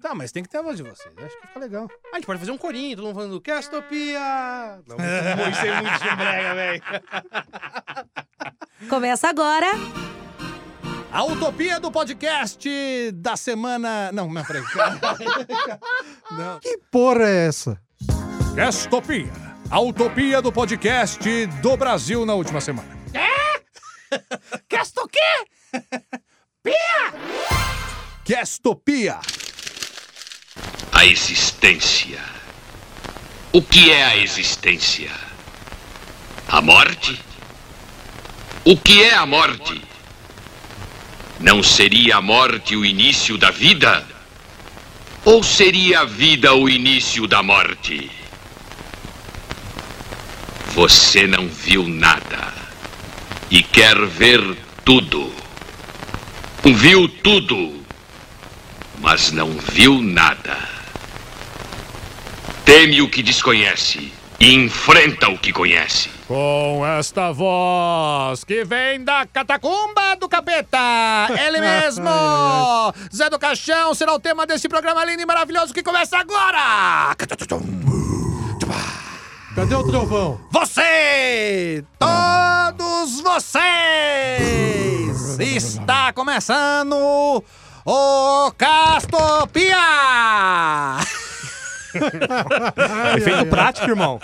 Tá, mas tem que ter a voz de vocês. Acho que fica legal. A gente pode fazer um corinho, todo mundo falando Castopia. Não, isso é muito chumbrega, velho. Começa agora. A utopia do podcast da semana. Não, não, peraí. não. Que porra é essa? Castopia. A utopia do podcast do Brasil na última semana. Casto o quê? Castopia. A existência. O que é a existência? A morte? O que é a morte? Não seria a morte o início da vida? Ou seria a vida o início da morte? Você não viu nada e quer ver tudo. Viu tudo mas não viu nada. Teme o que desconhece e enfrenta o que conhece. Com esta voz que vem da catacumba do capeta, ele mesmo, Zé do Caixão, será o tema desse programa lindo e maravilhoso que começa agora. Cadê o trovão? Você, todos vocês, está começando o Castopia! Efeito prático, irmão.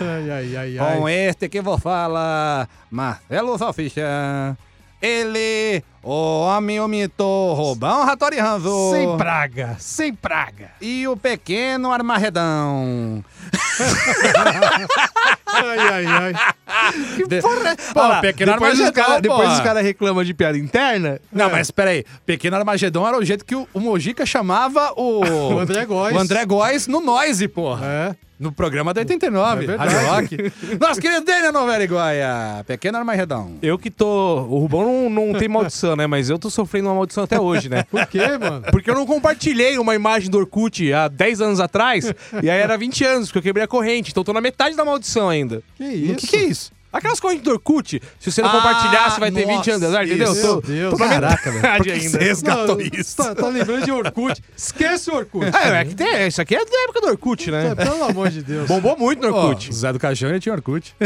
Ai, ai, ai, ai. Com este que vos fala, Marcelo Salsicha. Ele, o homem, o mito, Robão Ratori Ranzo. Sem praga, sem praga. E o pequeno Armarredão. Ai, ai, ai. De- Ó, Ó, pequeno depois os Armagedon, cara- depois porra. os caras reclamam de piada interna. Não, mas peraí. Pequeno Armagedon era o jeito que o, o Mojica chamava o... O André Góes. O André Góes no Noise, porra. É. No programa da 89, É. Rádio Rock. Nosso querido Daniel Novela Iguaia. Pequeno Armagedon. Eu que tô. O Rubão não, não tem maldição, né? Mas eu tô sofrendo uma maldição até hoje, né? Por quê, mano? Porque eu não compartilhei uma imagem do Orkut há 10 anos atrás, e aí era 20 anos, porque eu quebrei a corrente. Então eu tô na metade da maldição ainda. Que isso? O que, que é isso? Aquelas correntes do Orkut, se você não Ah, compartilhar, você vai ter 20 nossa, anos, azar, entendeu? isso. Tô, Meu Deus. tô Caraca, velho. que ainda. você resgatou Não, isso? Tá, tá lembrando de Orkut? Esquece o Orkut. É, é que tem, isso aqui é da época do Orkut, né? É, Pelo amor de Deus. Bombou muito no Orkut. o Zé do Caixão tinha Orkut.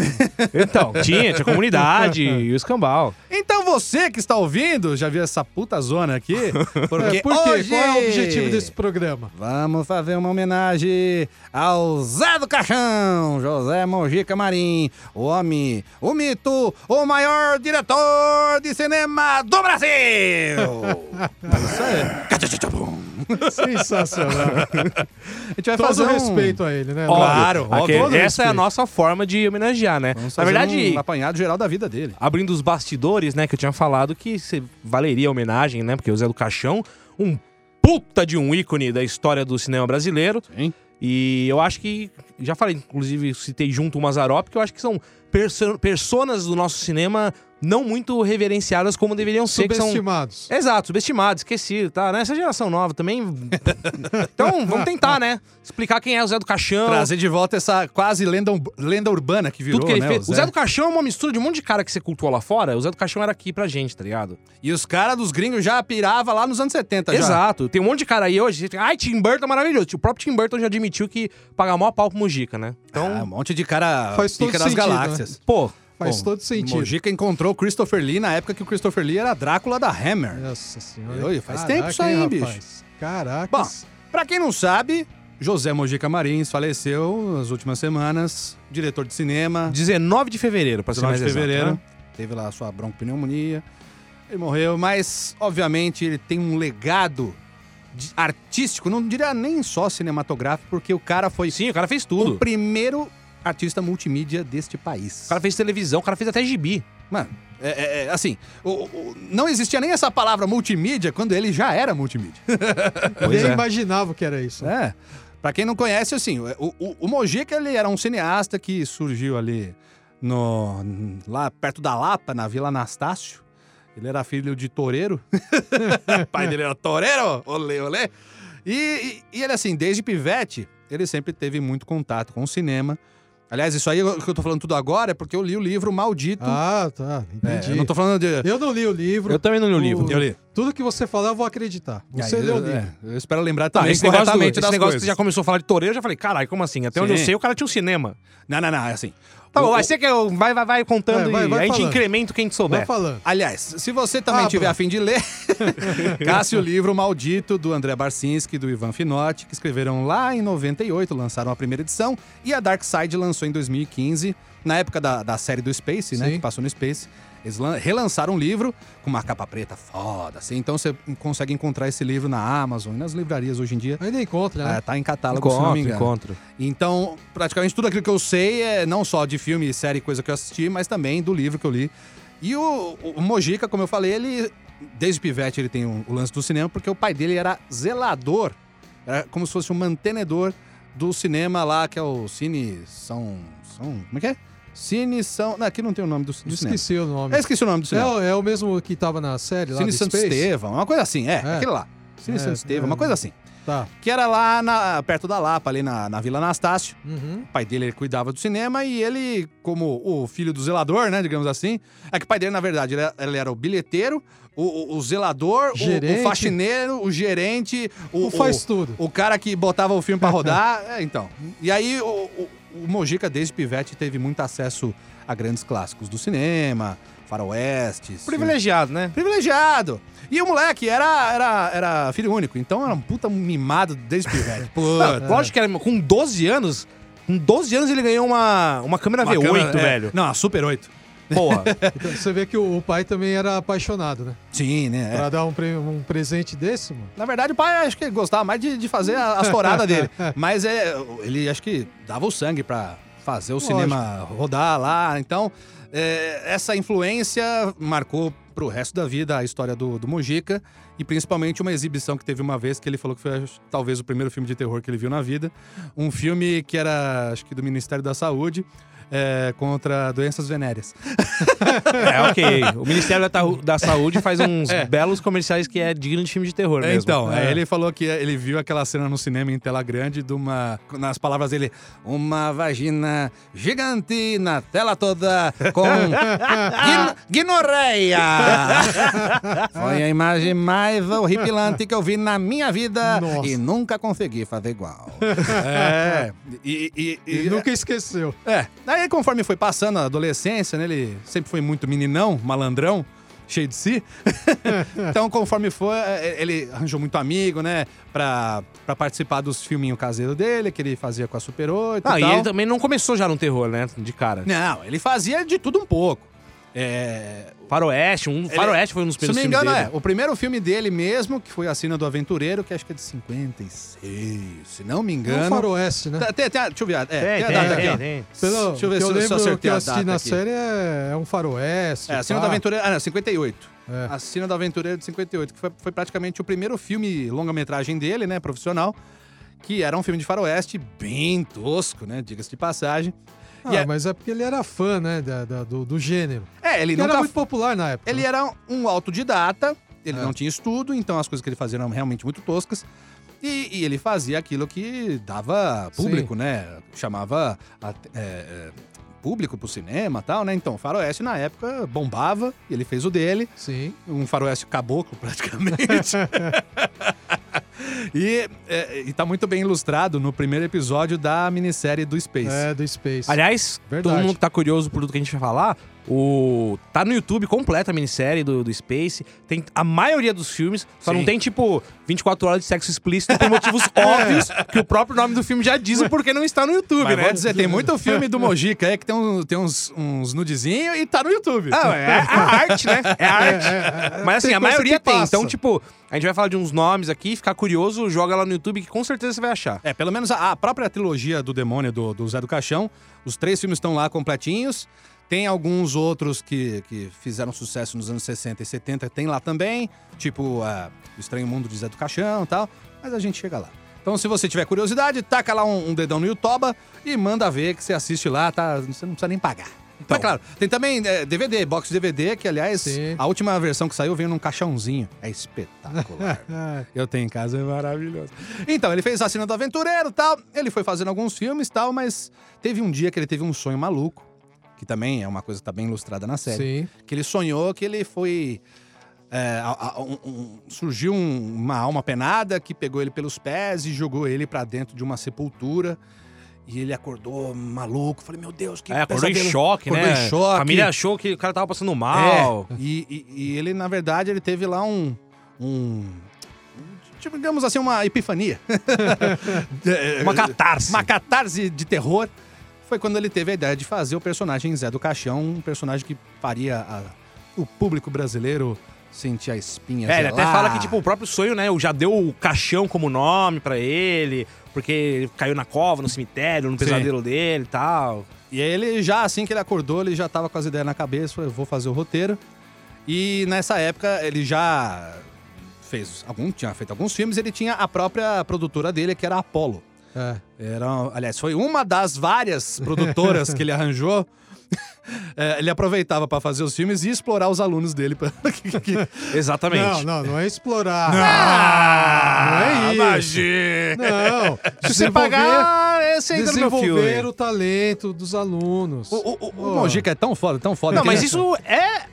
Então, tinha, tinha comunidade e o escambau. Então você que está ouvindo, já viu essa puta zona aqui? Porque É, por quê? hoje... Qual é o objetivo desse programa? Vamos fazer uma homenagem ao Zé do Caixão, José Mojica Marim, o homem, o mito, o maior diretor de cinema do Brasil! Isso aí. Sensacional. A gente vai Todo fazer um... respeito a ele, né? Claro, Óbvio. óbvio. Todo essa é a nossa forma de homenagear, né? Vamos Na verdade, um apanhado geral da vida dele. abrindo os bastidores, né, que eu tinha falado que valeria a homenagem, né, porque o Zé do Caixão, um puta de um ícone da história do cinema brasileiro. Sim. E eu acho que, já falei, inclusive citei junto o Mazarop, que eu acho que são perso personas do nosso cinema não muito reverenciadas como deveriam ser, que são Subestimados. Exato, subestimado, esquecido, tá? Nessa geração nova também. então, vamos tentar, né? Explicar quem é o Zé do Caixão. Trazer de volta essa quase lenda, lenda urbana que virou, tudo que ele né? fez. O Zé do Caixão é uma mistura de um monte de cara que você cultuou lá fora. O Zé do Caixão era aqui pra gente, tá ligado? E os caras dos gringos já pirava lá nos anos 70 já. Exato. Tem um monte de cara aí hoje. Ai, Tim Burton é maravilhoso. O próprio Tim Burton já admitiu que paga maior pau pro Mujica, né? Então, Ah, um monte de cara Faz pica das sentido, galáxias. pô. Faz Bom, todo sentido. Mojica encontrou o Christopher Lee na época que o Christopher Lee era Drácula da Hammer. Nossa senhora. Oi, faz Caraca, tempo isso aí, hein, bicho? Caraca. Bom, pra quem não sabe, José Mojica Marins faleceu nas últimas semanas, diretor de cinema, 19 de fevereiro, pra ser 19 mais de exato, fevereiro. né? Teve lá a sua broncopneumonia. Ele morreu, mas obviamente ele tem um legado de- artístico, não diria nem só cinematográfico, porque o cara foi Sim, o cara fez o tudo. primeiro artista multimídia deste país. O cara fez televisão, o cara fez até gibi. Mano, é, é- é, assim, o- o- não existia nem essa palavra multimídia quando ele já era multimídia. Pois Nem é. imaginava que era isso. É. Pra quem não conhece, assim, o, o, o Mojica, ele era um cineasta que surgiu ali no, lá perto da Lapa, na Vila Anastácio. Ele era filho de toureiro. o pai dele era toureiro, olê, olê. E, e, e ele, assim, desde pivete, ele sempre teve muito contato com o cinema. Aliás, isso aí que eu tô falando tudo agora é porque eu li o livro Maldito. Ah, tá. É, Entendi. eu não tô falando de... Eu não li o livro. Eu também não li o livro. Eu li. Tudo que você falar, eu vou acreditar. Você Aí, leu o eu, livro. é, eu espero lembrar Tá, também do, corretamente esse das negócio que coisas. você já começou a falar de toureiro, eu já falei, caralho, como assim? Até onde eu Sim. sei, o cara tinha um cinema. Não, não, não, é assim. Tá bom, vai ser que eu, vai, vai, vai contando Vai, vai, e a gente falando. incrementa o que a gente souber. Vai falando. Aliás, se você também Ah, tiver a fim de ler, casse o livro Maldito, do André Barcinski e do Ivan Finotti, que escreveram lá em 98, lançaram a primeira edição, e a Dark Side lançou em 2015, na época da, da série do Space, né, Sim. que passou no Space. Eles lan- relançaram um livro com uma capa preta foda, assim, então você consegue encontrar esse livro na Amazon e nas livrarias hoje em dia. Ainda encontra, né? Ah, tá em catálogo, se não me Encontro, engano. encontro. Então, praticamente tudo aquilo que eu sei é não só de filme, série, coisa que eu assisti, mas também do livro que eu li. E o, o Mojica, como eu falei, ele, desde pivete, ele tem o, o lance do cinema, porque o pai dele era zelador, era como se fosse um mantenedor do cinema lá, que é o Cine São. São como é que é? Cine São. Não, aqui não tem o nome do, do Eu cinema. esqueci o nome. Eu esqueci o nome do É, cinema. o- é o mesmo que tava na série lá Cine Santo Space? Estevão, uma coisa assim, é, É. aquele lá. Cine É, Santo Estevão, é. uma coisa assim. Tá. Que era lá na- perto da Lapa, ali na, na Vila Anastácio. Uhum. O pai dele ele cuidava do cinema e ele, como o filho do zelador, né, digamos assim, é que o pai dele, na verdade, ele era, ele era o bilheteiro, o, o- o zelador, o- o, faxineiro, o gerente, o, O faz tudo. o cara que botava o filme pra rodar. é, então. E aí o, o, Mojica, desde pivete, teve muito acesso a grandes clássicos do cinema, faroestes. Privilegiado, né? Privilegiado. E o moleque era, era, era filho único, então era um puta mimado desde pivete. Puta. Lógico que era, com 12 anos, com 12 anos ele ganhou uma, uma câmera Uma V8, câmera- é, velho. Não, a Super 8. Porra. Então, você vê que o, pai também era apaixonado, né? Sim, né? é. Pra dar um, pre- um presente desse, mano. Na verdade, o pai acho que gostava mais de, de fazer a- as touradas dele. Mas é, ele acho que dava o sangue pra fazer o Lógico. cinema rodar lá. Então, é, essa influência marcou pro resto da vida a história do, do Mojica. E principalmente uma exibição que teve uma vez que ele falou que foi talvez o primeiro filme de terror que ele viu na vida. Um filme que era, acho que do Ministério da Saúde. É, contra doenças venéreas. é, ok. O Ministério da, da Saúde faz uns belos comerciais que é digno de filme de terror mesmo. Então, É. aí ele falou que ele viu aquela cena no cinema em tela grande de uma. Nas palavras dele, uma vagina gigante na tela toda com guin- guinorreia. Foi a imagem mais horripilante que eu vi na minha vida Nossa. e nunca consegui fazer igual. é. E, e- e- Ele nunca esqueceu. é. Aí, conforme foi passando a adolescência, né? Ele sempre foi muito meninão, malandrão, cheio de si. então, conforme foi, eh, ele arranjou muito amigo, né? Pra, pra participar dos filminhos caseiros dele, que ele fazia com a Super 8 Ah, e e tal. ele também não começou já no terror, né? De cara. Não, ele fazia de tudo um pouco. É, Faroeste, um Faroeste foi um dos se não primeiros me engano, é. O primeiro filme dele mesmo, que foi A Sina do Aventureiro, que acho que é de 56, se não me É um engano. faroeste, né? Tá, Tem, tem, deixa eu ver. É, Tem, tem a tem, data aqui, tem, ó. tem. Pelo Deixa eu ver que se eu eu- se eu lembro acertei que eu a assisti data na aqui. série é, é um faroeste. É, a Sina do. Aventureiro. Ah, não, 58. É. A Sina do Aventureiro de 58, que foi, foi praticamente o primeiro filme longa-metragem dele, né, profissional, que era um filme de faroeste bem tosco, né, diga-se de passagem. Ah, E é- mas é porque ele era fã, né, da- da- do, do gênero. É, ele Ele era muito popular na época. Ele né? era um autodidata, ele É. não tinha estudo, então as coisas que ele fazia eram realmente muito toscas. E, e ele fazia aquilo que dava público, né? Chamava a- é, é, público pro cinema e tal, né? Então, Faroeste na época bombava, e ele fez o dele. Sim. um faroeste caboclo, praticamente. e, é, e tá muito bem ilustrado no primeiro episódio da minissérie do Space. É, do Space. Aliás, Verdade. todo mundo que tá curioso por tudo que a gente vai falar, o... tá no YouTube completa a minissérie do, do Space. Tem a maioria dos filmes, só Sim. não tem, tipo, 24 horas de sexo explícito por motivos óbvios, que o próprio nome do filme já diz o porquê não está no YouTube, Mas né? vou dizer, tem muito filme do Mojica aí que tem, um- tem uns, uns nudezinhos e tá no YouTube. Ah, é a arte, né? É a arte. Mas assim, a maioria tem. Então, tipo, a gente vai falar de uns nomes aqui, ficar curioso, joga lá no YouTube que com certeza você vai achar. É, pelo menos a, a própria trilogia do Demônio do, do Zé do Caixão, os três filmes estão lá completinhos. Tem alguns outros que, que fizeram sucesso nos anos 60 e 70, tem lá também, tipo ah, O Estranho Mundo de Zé do Caixão e tal, mas a gente chega lá. Então, se você tiver curiosidade, taca lá um, um dedão no YouTube e manda ver que você assiste lá, tá? Você não precisa nem pagar. Então, claro, tem também é, DVD, box DVD, que aliás, Sim. a última versão que saiu veio num caixãozinho. É espetacular. Eu tenho em casa, é maravilhoso. Então, ele fez Assassino do Aventureiro tal. Ele foi fazendo alguns filmes tal, mas teve um dia que ele teve um sonho maluco, que também é uma coisa que tá bem ilustrada na série. Sim. Que ele sonhou que ele foi é, a- a- um- um- surgiu um- uma alma penada que pegou ele pelos pés e jogou ele pra dentro de uma sepultura. E ele acordou maluco. Falei, meu Deus, que É, acordou em choque, Acordou né? em choque. A família achou que o cara tava passando mal. É, e, e- e ele, na verdade, ele teve lá um. um digamos assim, uma epifania. Uma catarse. Uma catarse de terror. Foi quando ele teve a ideia de fazer o personagem Zé do Caixão, um personagem que faria a- o público brasileiro sentir a espinha. É, ele até fala que, tipo, o próprio sonho, né? Já deu o caixão como nome pra ele, porque ele caiu na cova, no cemitério, no Sim. pesadelo dele e tal. E aí ele já, assim que ele acordou, ele já tava com as ideias na cabeça, falou, eu vou fazer o roteiro. E nessa época ele já fez algum, tinha feito alguns filmes, ele tinha a própria produtora dele, que era a Apollo. É. Era, aliás, foi uma das várias produtoras que ele arranjou. É, ele aproveitava pra fazer os filmes e explorar os alunos dele. pra- Exatamente. Não, não, não é explorar. Ah, não é isso. Não. Se você pagar, você entra desenvolver o talento dos alunos. O, o, o, Pô. o Mojica é tão foda, tão foda. Não, que mas ele- isso é.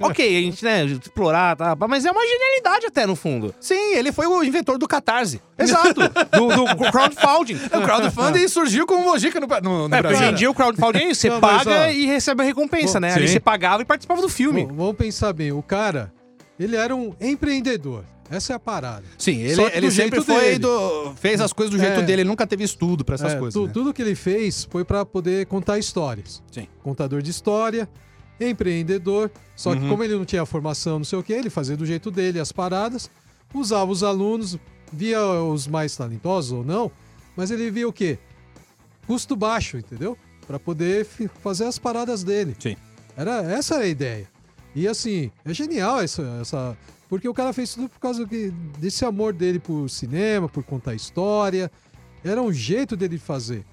Ok, a gente, né, explorar, tá? Mas é uma genialidade até, no fundo. Sim, ele foi o inventor do Catarse. Exato. do, do crowdfunding. O crowdfunding surgiu com o Mojica no, no, no É, Brasil. hoje em dia o crowdfunding é isso, você Não, mas, paga ó, e recebe a recompensa, né? sim. Ali você pagava e participava do filme. Bom, vamos pensar bem. O cara, ele era um empreendedor. Essa é a parada. Sim, ele, Só que ele do sempre jeito foi do. fez as coisas do jeito É. dele, ele nunca teve estudo pra essas É, coisas. tu- né? Tudo que ele fez foi pra poder contar histórias. Sim. Contador de história, empreendedor. Só que Uhum. como ele não tinha formação, não sei o que, ele fazia do jeito dele as paradas, usava os alunos, via os mais talentosos ou não, mas ele via o quê? Custo baixo, entendeu? Pra poder fazer as paradas dele. Sim. Era, essa era a ideia. E assim, é genial essa, essa. Porque o cara fez tudo por causa que- desse amor dele por cinema, por contar história. Era um jeito dele fazer.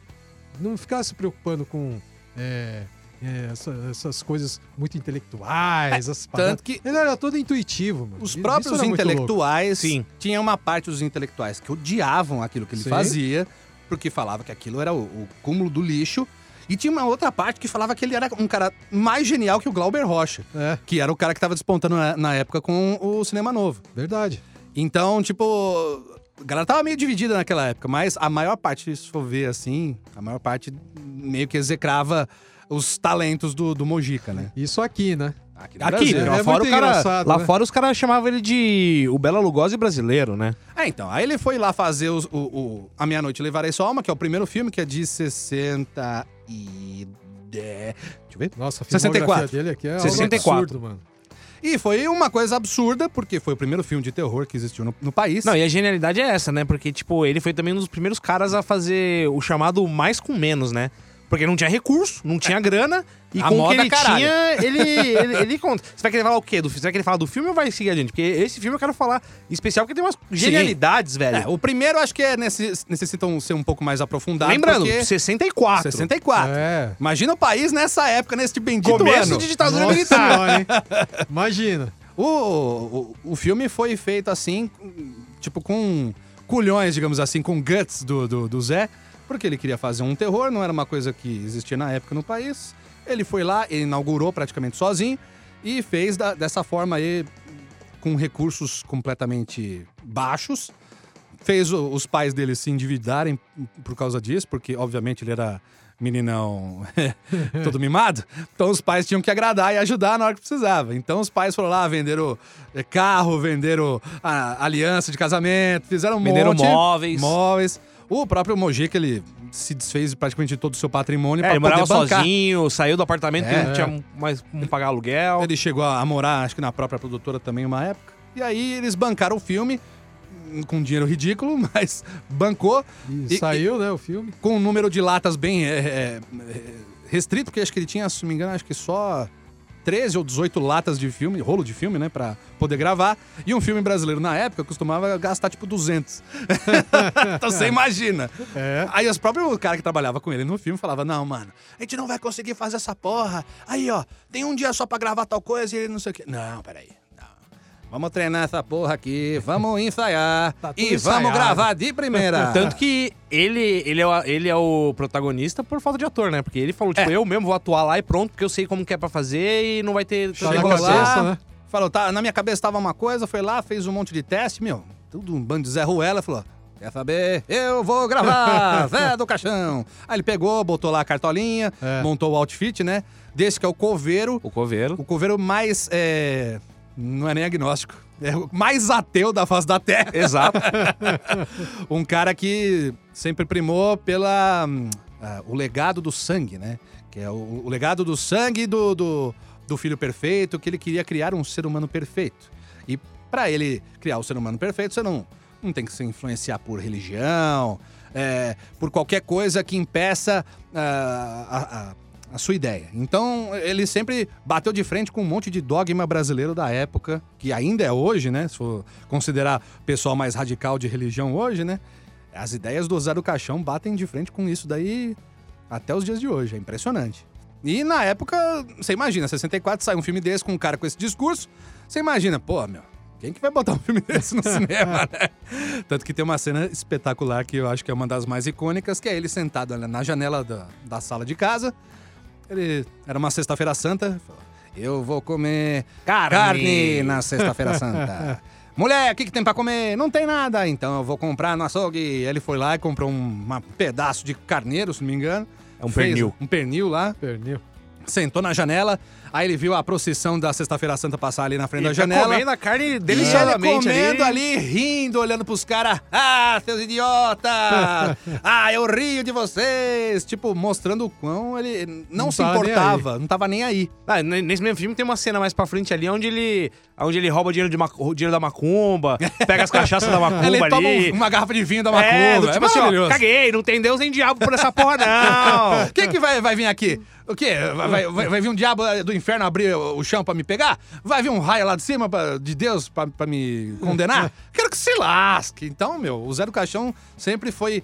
Não ficar se preocupando com é, é, essa- essas coisas muito intelectuais. essas paradas. Tanto que Ele era todo intuitivo, mano. os Isso próprios intelectuais. Sim. Tinha uma parte dos intelectuais que odiavam aquilo que ele Sim. fazia, porque falava que aquilo era o, o cúmulo do lixo. E tinha uma outra parte que falava que ele era um cara mais genial que o Glauber Rocha, É, que era o cara que tava despontando na, na época com o cinema novo. verdade. Então, tipo, a galera tava meio dividida naquela época, mas a maior parte, se for ver assim, a maior parte meio que execrava os talentos do, do Mojica, né? Isso aqui, né? Aqui no Aqui, né? lá É fora, o cara, engraçado, lá né? fora os caras chamavam ele de o Bela Lugosi brasileiro, né? É, então, aí ele foi lá fazer os- o, o A Meia Noite Levarei Sua Alma, que é o primeiro filme, que é de 60 e... Deixa eu ver. Nossa, a 64. filmografia dele aqui é 64. algo absurdo, mano. E foi uma coisa absurda, porque foi o primeiro filme de terror que existiu no, no país. Não, e a genialidade é essa, né? Porque, tipo, ele foi também um dos primeiros caras a fazer o chamado mais com menos, né? Porque não tinha recurso, não tinha grana, e A com o que ele caralho. tinha, ele, ele, ele conta. Você vai querer falar o quê? Do, você vai querer falar do filme ou vai seguir adiante? Porque esse filme eu quero falar em especial porque tem umas genialidades, velho. É, o primeiro acho que é necess- necessitam ser um pouco mais aprofundado. Lembrando, porque... 64. 64. É. Imagina o país nessa época, nesse bendito Começo ano. de ditadura Nossa militar. senhora, hein? Imagina. O, o, o filme foi feito assim, tipo, com culhões, digamos assim, com guts do, do, do Zé, porque ele queria fazer um terror, não era uma coisa que existia na época no país. Ele foi lá, ele inaugurou praticamente sozinho e fez da- dessa forma aí, com recursos completamente baixos. Fez o- os pais dele se endividarem por causa disso, porque obviamente ele era meninão todo mimado. Então os pais tinham que agradar e ajudar na hora que precisava. Então os pais foram lá, venderam eh, carro, venderam a aliança de casamento, fizeram um Venderam monte. móveis. Móveis. O próprio Mojica, ele se desfez praticamente de todo o seu patrimônio É, para ele poder morava bancar. sozinho, saiu do apartamento porque É. não tinha mais como pagar aluguel. Ele chegou a morar, acho que na própria produtora também, uma época. E aí eles bancaram o filme com dinheiro ridículo, mas bancou E, E- saiu, né, o filme. com um número de latas bem é, é, restrito, porque acho que ele tinha, se não me engano, acho que só 13 ou 18 latas de filme, rolo de filme, né, pra poder gravar. E um filme brasileiro na época costumava gastar tipo 200. então você imagina. É. Aí os próprios cara que trabalhava com ele no filme falava: "Não, mano, a gente não vai conseguir fazer essa porra. Aí, ó, tem um dia só pra gravar tal coisa e ele não sei o quê". Não, peraí. Vamos treinar essa porra aqui, vamos ensaiar Tá e vamos ensaiado. gravar de primeira. Tanto que ele, ele, é o, ele é o protagonista por falta de ator, né? Porque ele falou, tipo, É. eu mesmo vou atuar lá e pronto, porque eu sei como que é pra fazer e não vai ter Tá na Chegou lá, cabeça, né? Falou, tá, na minha cabeça tava uma coisa, foi lá, fez um monte de teste, meu, tudo um bando de Zé Ruela, falou, quer saber? Eu vou gravar, Zé do Caixão. Aí ele pegou, botou lá a cartolinha, É. montou o outfit, né? Desse que é o coveiro, O coveiro. o coveiro mais, é, não é nem agnóstico, é o mais ateu da face da Terra. Exato. um cara que sempre primou pela ah, o legado do sangue, né? Que é o, o legado do sangue do, do, do filho perfeito, que ele queria criar um ser humano perfeito. E para ele criar o ser humano perfeito, você não, não tem que se influenciar por religião, é, por qualquer coisa que impeça ah, a, a- a sua ideia. Então, ele sempre bateu de frente com um monte de dogma brasileiro da época, que ainda é hoje, né? Se for considerar o pessoal mais radical de religião hoje, né? As ideias do Zé do Caixão batem de frente com isso daí até os dias de hoje. É impressionante. E na época, você imagina, 64 sai um filme desse com um cara com esse discurso, você imagina, pô, meu, quem que vai botar um filme desse no cinema, né? Tanto que tem uma cena espetacular que eu acho que é uma das mais icônicas, que é ele sentado na janela da, da sala de casa. Ele era uma sexta-feira santa, falou, eu vou comer Carne. carne na sexta-feira santa. Mulher, o que, que tem pra comer? Não tem nada, então eu vou comprar no açougue. Ele foi lá e comprou um uma pedaço de carneiro, se não me engano. É um Fez pernil. Um pernil lá, Pernil. Sentou na janela. Aí ele viu a procissão da Sexta-feira Santa passar ali na frente Ele da tá janela. comendo a carne E ele deliciosamente comendo ali. rindo, olhando pros caras. Ah, seus idiotas! ah, eu rio de vocês! Tipo, mostrando o quão ele não, Não se importava, não tava nem aí. Ah, nesse mesmo filme tem uma cena mais pra frente ali onde ele, onde ele rouba dinheiro, de o dinheiro da macumba, pega as cachaças da macumba ele toma ali. um- uma garrafa de vinho da É, macumba. do tipo assim, ó, maravilhoso. caguei, não tem Deus nem diabo por essa porra, não. Quem que vai, vai vir aqui? O quê? Vai, vai- vai- vir um diabo do inferno abrir o o chão pra me pegar? Vai vir um raio lá de cima pra- de Deus pra, pra me condenar? Quero que se lasque. Então, meu, o Zé do Caixão sempre foi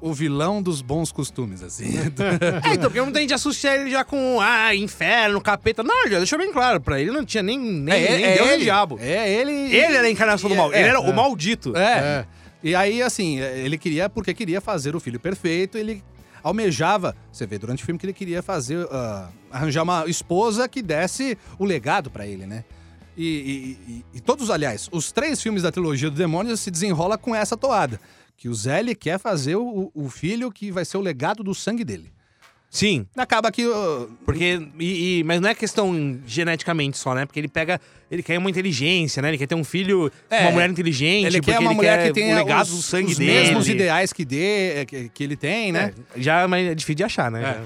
o vilão dos bons costumes, assim. É, então, porque muita gente associa ele já com, ah, inferno, capeta. Não, já deixou bem claro, pra ele não tinha nem, nem, nem Deus nem ele. diabo. É ele. Ele era a encarnação do mal, É, ele era é. o maldito. É. É. E aí, assim, ele queria, porque queria fazer o filho perfeito, ele almejava, você vê durante o filme que ele queria fazer, ah, arranjar uma esposa que desse o legado pra ele, né? E, e- e- e todos, aliás, os três filmes da trilogia do Demônio se desenrola com essa toada. Que o Zé quer fazer o, o filho que vai ser o legado do sangue dele. Sim, Acaba que. ah, porque. E, e- mas não é questão geneticamente só, né? Porque ele pega. Ele quer uma inteligência, né? Ele quer ter um filho É, uma mulher inteligente. ele quer uma mulher que quer tenha o legado os, do sangue os dele. mesmos ideais que, dê, que, que ele tem, né? É, já mas é difícil de achar, né?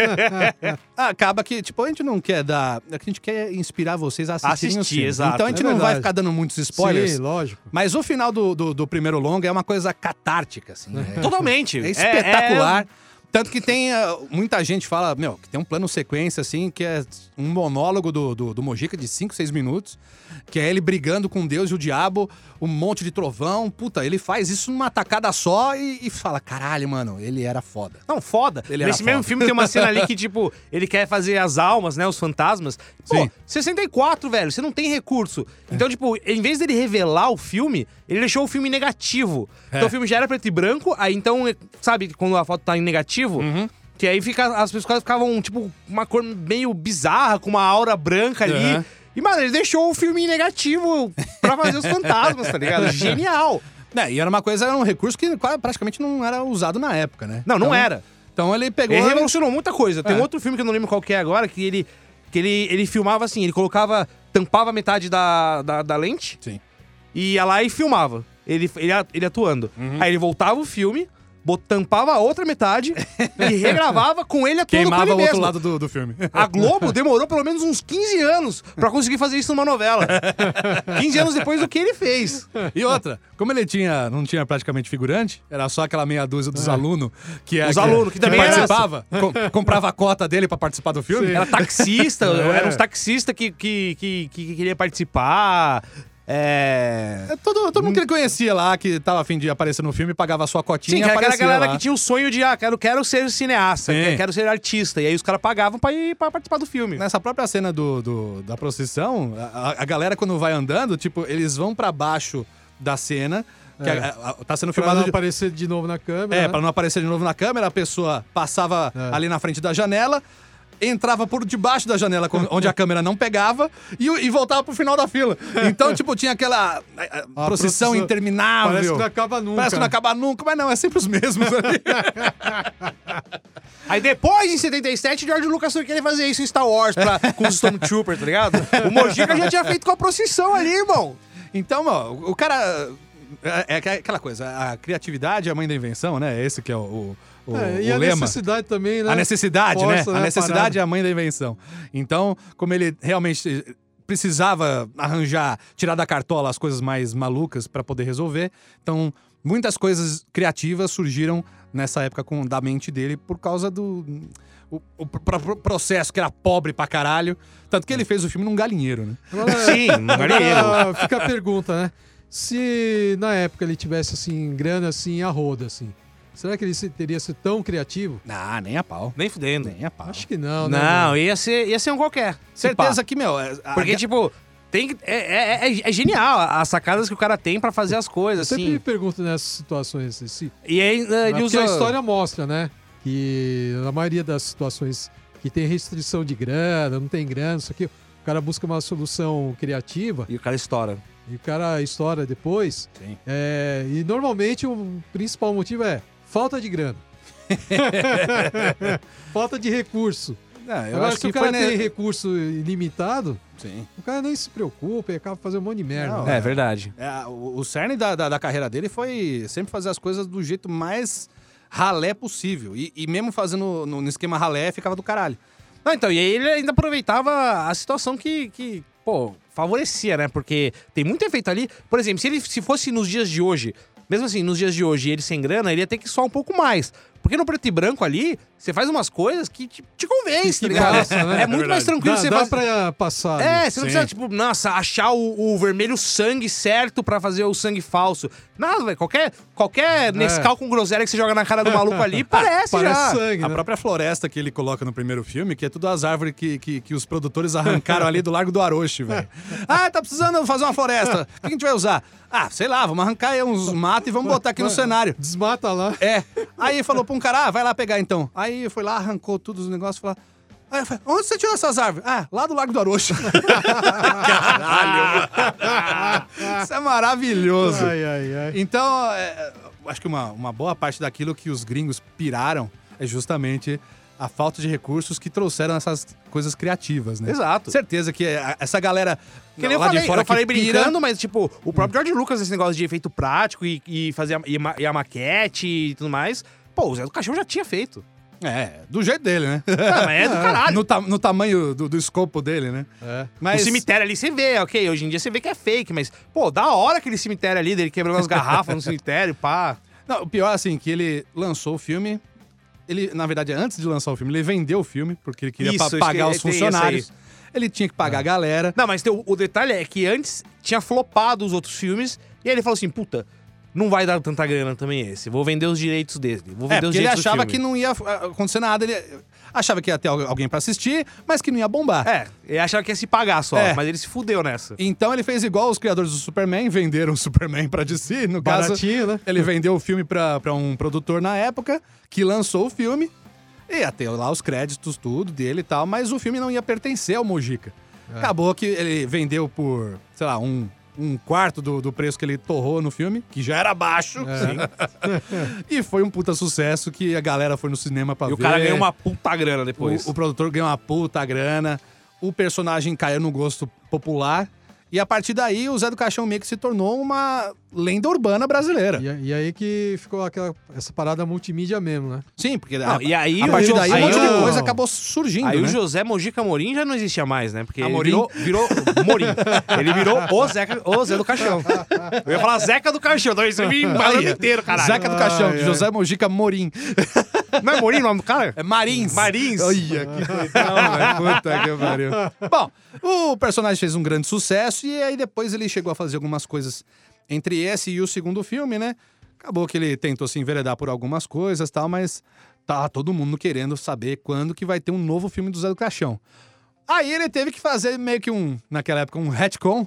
Acaba que, tipo, a gente não quer dar. A gente quer inspirar vocês a assistirem Assistir, exato, Então a gente é não vai verdade. ficar dando muitos spoilers. Sim, lógico. Mas o final do, do, do primeiro longa é uma coisa catártica, assim. É, Totalmente. é espetacular. É- Tanto que tem. ah, muita gente fala, meu, que tem um plano sequência, assim, que é um monólogo do, do, do Mojica de 5, 6 minutos. Que é ele brigando com Deus e o diabo, um monte de trovão. Puta, ele faz isso numa tacada só e, e fala: caralho, mano, ele era foda. Não, foda. Ele Nesse mesmo foda. filme tem uma cena ali que, tipo, ele quer fazer as almas, né? Os fantasmas. Pô, Sim. 64, velho, você não tem recurso. Então, tipo, em vez dele revelar o filme, ele deixou o filme negativo. Então o filme já era preto e branco, aí então, sabe, quando a foto tá em negativo. Que aí fica, as pessoas ficavam, tipo, uma cor meio bizarra, com uma aura branca ali. Aham. E, mano, ele deixou o filme em negativo pra fazer os fantasmas, tá ligado? Genial. É, e era uma coisa, era um recurso que praticamente não era usado na época, né? Não, não Então- era. Então ele pegou. Ele revolucionou muita coisa. Tem É. um outro filme que eu não lembro qual que é agora, que ele, que ele, ele filmava assim, ele colocava, tampava metade da, da, da lente Sim. E ia lá e filmava. Ele, ele, ele atuando. Uhum. Aí ele voltava o filme, bot- tampava a outra metade e regravava com ele atuando Queimava com ele o outro lado do, do filme. A Globo demorou pelo menos uns 15 anos pra conseguir fazer isso numa novela. 15 anos depois do que ele fez. E outra, como ele tinha, não tinha praticamente figurante, era só aquela meia dúzia dos alunos que é Os que- alunos, que também era- participava, com- comprava a cota dele pra participar do filme. Era taxista, É. eram uns taxistas que, que, que, que queria participar. É. É, Todo, todo mundo que ele conhecia lá, que tava afim de aparecer no filme, pagava a sua cotinha Sim, e aparecia galera lá. que tinha o sonho de, ah, quero, quero ser cineasta, Sim. quero, ser artista. E aí os caras pagavam pra ir pra participar do filme. Nessa própria cena do, do- da procissão, a, a galera quando vai andando, tipo, eles vão pra baixo da cena, que É. a- a- tá sendo Pra filmado... não de- aparecer de novo na câmera. É, né? pra não aparecer de novo na câmera, a pessoa passava É. ali na frente da janela, entrava por debaixo da janela, onde a câmera não pegava, e, e voltava pro final da fila. Então, tipo, tinha aquela eh, procissão procissão- interminável. Parece que não acaba nunca. Parece que não acaba nunca, mas não, é sempre os mesmos ali. Aí depois, em 77, George Lucas foi querer fazer isso em Star Wars pra, com os Stormtroopers, tá ligado? O Mojica já tinha feito com a procissão ali, irmão. Então, ó, o cara. É, é aquela coisa, a criatividade é a mãe da invenção, né? Esse que é o, o, É, o e a lema. necessidade também, né? A necessidade, Força, né? né, A necessidade é a mãe da invenção. Então, como ele realmente precisava arranjar, tirar da cartola as coisas mais malucas para poder resolver, então muitas coisas criativas surgiram nessa época com, da mente dele por causa do o, o pro- pro- processo que era pobre pra caralho, tanto que ele fez o filme num galinheiro, né? Agora, Sim, um galinheiro. fica a pergunta, né? Se na época ele tivesse, assim, grana, assim, a roda, assim, será que ele se- teria sido tão criativo? Ah, nem a pau. Nem fudendo. Nem a pau. Acho que não, né? Não, ia ser, ia ser um qualquer. se Certeza que, meu. é- a- Porque, tipo, tem que- é, é, é- é genial as sacadas que o cara tem pra fazer as Eu coisas, sempre me assim. pergunto nessas situações, assim, E aí, eh, ele Porque usa... a história mostra, né? Que na maioria das situações que tem restrição de grana, não tem grana, isso aqui, o cara busca uma solução criativa E o cara estoura. e o cara estoura depois. Sim. É, e normalmente o principal motivo é falta de grana. falta de recurso. Não, eu Agora, acho se que o cara foi tem recurso ilimitado, Sim. o cara nem se preocupa e acaba fazendo um monte de merda. Não, né? É verdade. É, o, o cerne da, da, da carreira dele foi sempre fazer as coisas do jeito mais ralé possível. E, e mesmo fazendo no, no esquema ralé, ficava do caralho. Não, então, e aí ele ainda aproveitava a situação que, que, pô, favorecia, né? Porque tem muito efeito ali. Por exemplo, se ele se fosse nos dias de hoje, mesmo assim, nos dias de hoje, ele sem grana, ele ia ter que suar um pouco mais. Porque no preto e branco ali, você faz umas coisas que te, te convence, tá Que ligado? passa, né? É muito mais tranquilo Dá, você dá fazer. pra passar. É, ali. você não Sim. precisa, tipo, nossa, achar o, o vermelho sangue certo pra fazer o sangue falso. Nada, velho. Qualquer, qualquer Nescau com groselha que você joga na cara do maluco ali, parece, Parece já. sangue, A né? própria floresta que ele coloca no primeiro filme, que é tudo as árvores que, que, que os produtores arrancaram ali do Largo do Aroche, velho. Ah, tá precisando fazer uma floresta. O que a gente vai usar? Ah, sei lá, vamos arrancar aí uns matos e vamos botar aqui no cenário. Desmata lá. É. Aí falou pra um cara, ah, vai lá pegar então. Aí foi lá, arrancou todos os negócios e falou. Aí eu falei, onde você tirou essas árvores? Ah, lá do Largo do Aroche. Caralho, mano. Isso é maravilhoso. Ai, ai, ai. Então, é, acho que uma, uma boa parte daquilo que os gringos piraram é justamente a falta de recursos que trouxeram essas coisas criativas, né? Exato. Certeza que a- essa galera Que nem eu lá falei, de fora eu falei pira- brincando, mas tipo, o próprio George Lucas, esse negócio de efeito prático e, e fazer a, e, ma- e a maquete e tudo mais, pô, o Zé do Caixão já tinha feito. É, do jeito dele, né? Ah, mas é do caralho. no, ta- no tamanho do, do escopo dele, né? É. Mas O cemitério ali você vê, ok, hoje em dia você vê que é fake, mas, pô, da hora aquele cemitério ali, dele quebrando as garrafas no cemitério, pá. Não, o pior, assim, que ele lançou o filme. Ele, na verdade, antes de lançar o filme, ele vendeu o filme, porque ele queria Isso, pa- isso pagar que- os funcionários. Ele tinha que pagar a galera. Não, mas o, o detalhe é que antes tinha flopado os outros filmes, e aí ele falou assim, puta, não vai dar tanta grana também esse, vou vender os direitos dele, vou É, vender os porque ele achava que não ia ah, acontecer nada. Ele achava que ia ter al- alguém pra assistir, mas que não ia bombar. É, ele achava que ia se pagar só, É. mas ele se fudeu nessa. Então ele fez igual os criadores do Superman, venderam o Superman pra DC, no caso. Baratinho, né? Ele vendeu o filme pra, pra um produtor na época, que lançou o filme. E ia ter lá os créditos, tudo dele e tal, mas o filme não ia pertencer ao Mojica. Acabou que ele vendeu por, sei lá, um, um quarto do, do preço que ele torrou no filme, que já era baixo. e foi um puta sucesso que a galera foi no cinema pra E ver. o cara ganhou uma puta grana depois. O, o produtor ganhou uma puta grana, o personagem caiu no gosto popular. E a partir daí, o Zé do Caixão meio que se tornou uma lenda urbana brasileira. E, e aí que ficou aquela, essa parada multimídia mesmo, né? Sim, porque Não, a, e aí a partir daí um aí monte de coisa acabou surgindo, Aí né? o José Mojica Morim já não existia mais, né? Porque ele Amorim? virou, virou Morim. Ele virou o, Zeca, o Zé do Caixão. Eu ia falar Zeca do Caixão, então isso me embalando inteiro, caralho. Zeca do Caixão, Ai, ai. José Mojica Morim. Não é Morim o nome do cara? É Marins. Marins. Olha, que doidão, velho. Puta que pariu. Bom, o personagem fez um grande sucesso e aí depois ele chegou a fazer algumas coisas entre esse e o segundo filme, né? Acabou que ele tentou se enveredar por algumas coisas e tal, mas tá todo mundo querendo saber quando que vai ter um novo filme do Zé do Caixão. Aí ele teve que fazer meio que um, naquela época, um retcon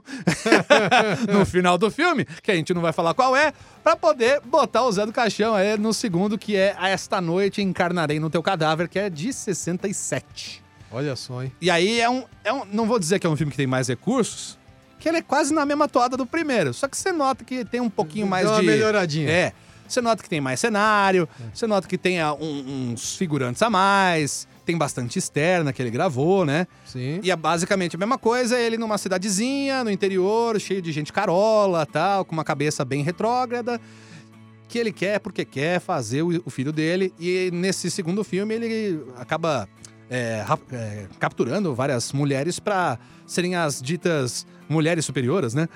no final do filme, que a gente não vai falar qual é, pra poder botar o Zé do Caixão aí no segundo, que é Esta Noite Encarnarei no Teu Cadáver, que é de 67. Olha só, hein? E aí é um, é um. Não vou dizer que é um filme que tem mais recursos, que ele é quase na mesma toada do primeiro. Só que você nota que tem um pouquinho mais Deu uma de. melhoradinha. É. Você nota que tem mais cenário, você nota que tem ah, um- uns figurantes a mais, tem bastante externa que ele gravou, né? Sim. E é basicamente a mesma coisa, ele numa cidadezinha, no interior, cheio de gente carola, tal, com uma cabeça bem retrógrada, que ele quer porque quer fazer o filho dele. E nesse segundo filme ele acaba é, é, capturando várias mulheres para serem as ditas mulheres superiores, né?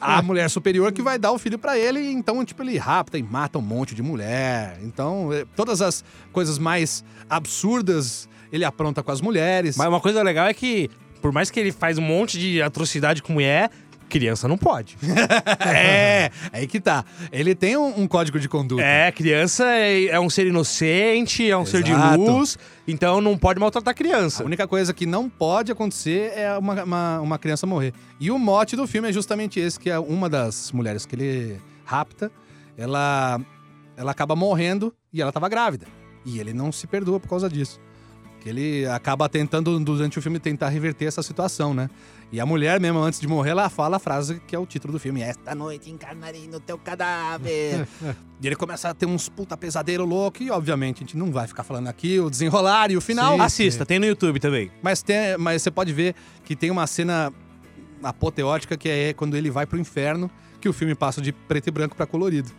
A, a mulher superior que vai dar o filho para ele, então tipo ele rapta e mata um monte de mulher. Então é, todas as coisas mais absurdas ele apronta com as mulheres. Mas uma coisa legal é que, por mais que ele faz um monte de atrocidade com mulher, criança não pode. É, aí que tá. Ele tem um, um código de conduta. É, criança é, é um ser inocente, é um ser de Exato. luz, então não pode maltratar A criança. única coisa que não pode acontecer é uma, uma, uma criança morrer. E o mote do filme é justamente esse, que é uma das mulheres que ele rapta, ela, ela acaba morrendo e ela tava grávida. E ele não se perdoa por causa disso. Que ele acaba tentando, durante o filme, tentar reverter essa situação, né? E a mulher mesmo, antes de morrer, ela fala a frase que é o título do filme. Esta noite encarnarei no teu cadáver. e ele começa a ter uns puta pesadelo louco. E, obviamente, a gente não vai ficar falando aqui o desenrolar e o final. Sim. Assista, tem no YouTube também. Mas, tem, mas você pode ver que tem uma cena apoteótica que é quando ele vai pro inferno, que o filme passa de preto e branco pra colorido.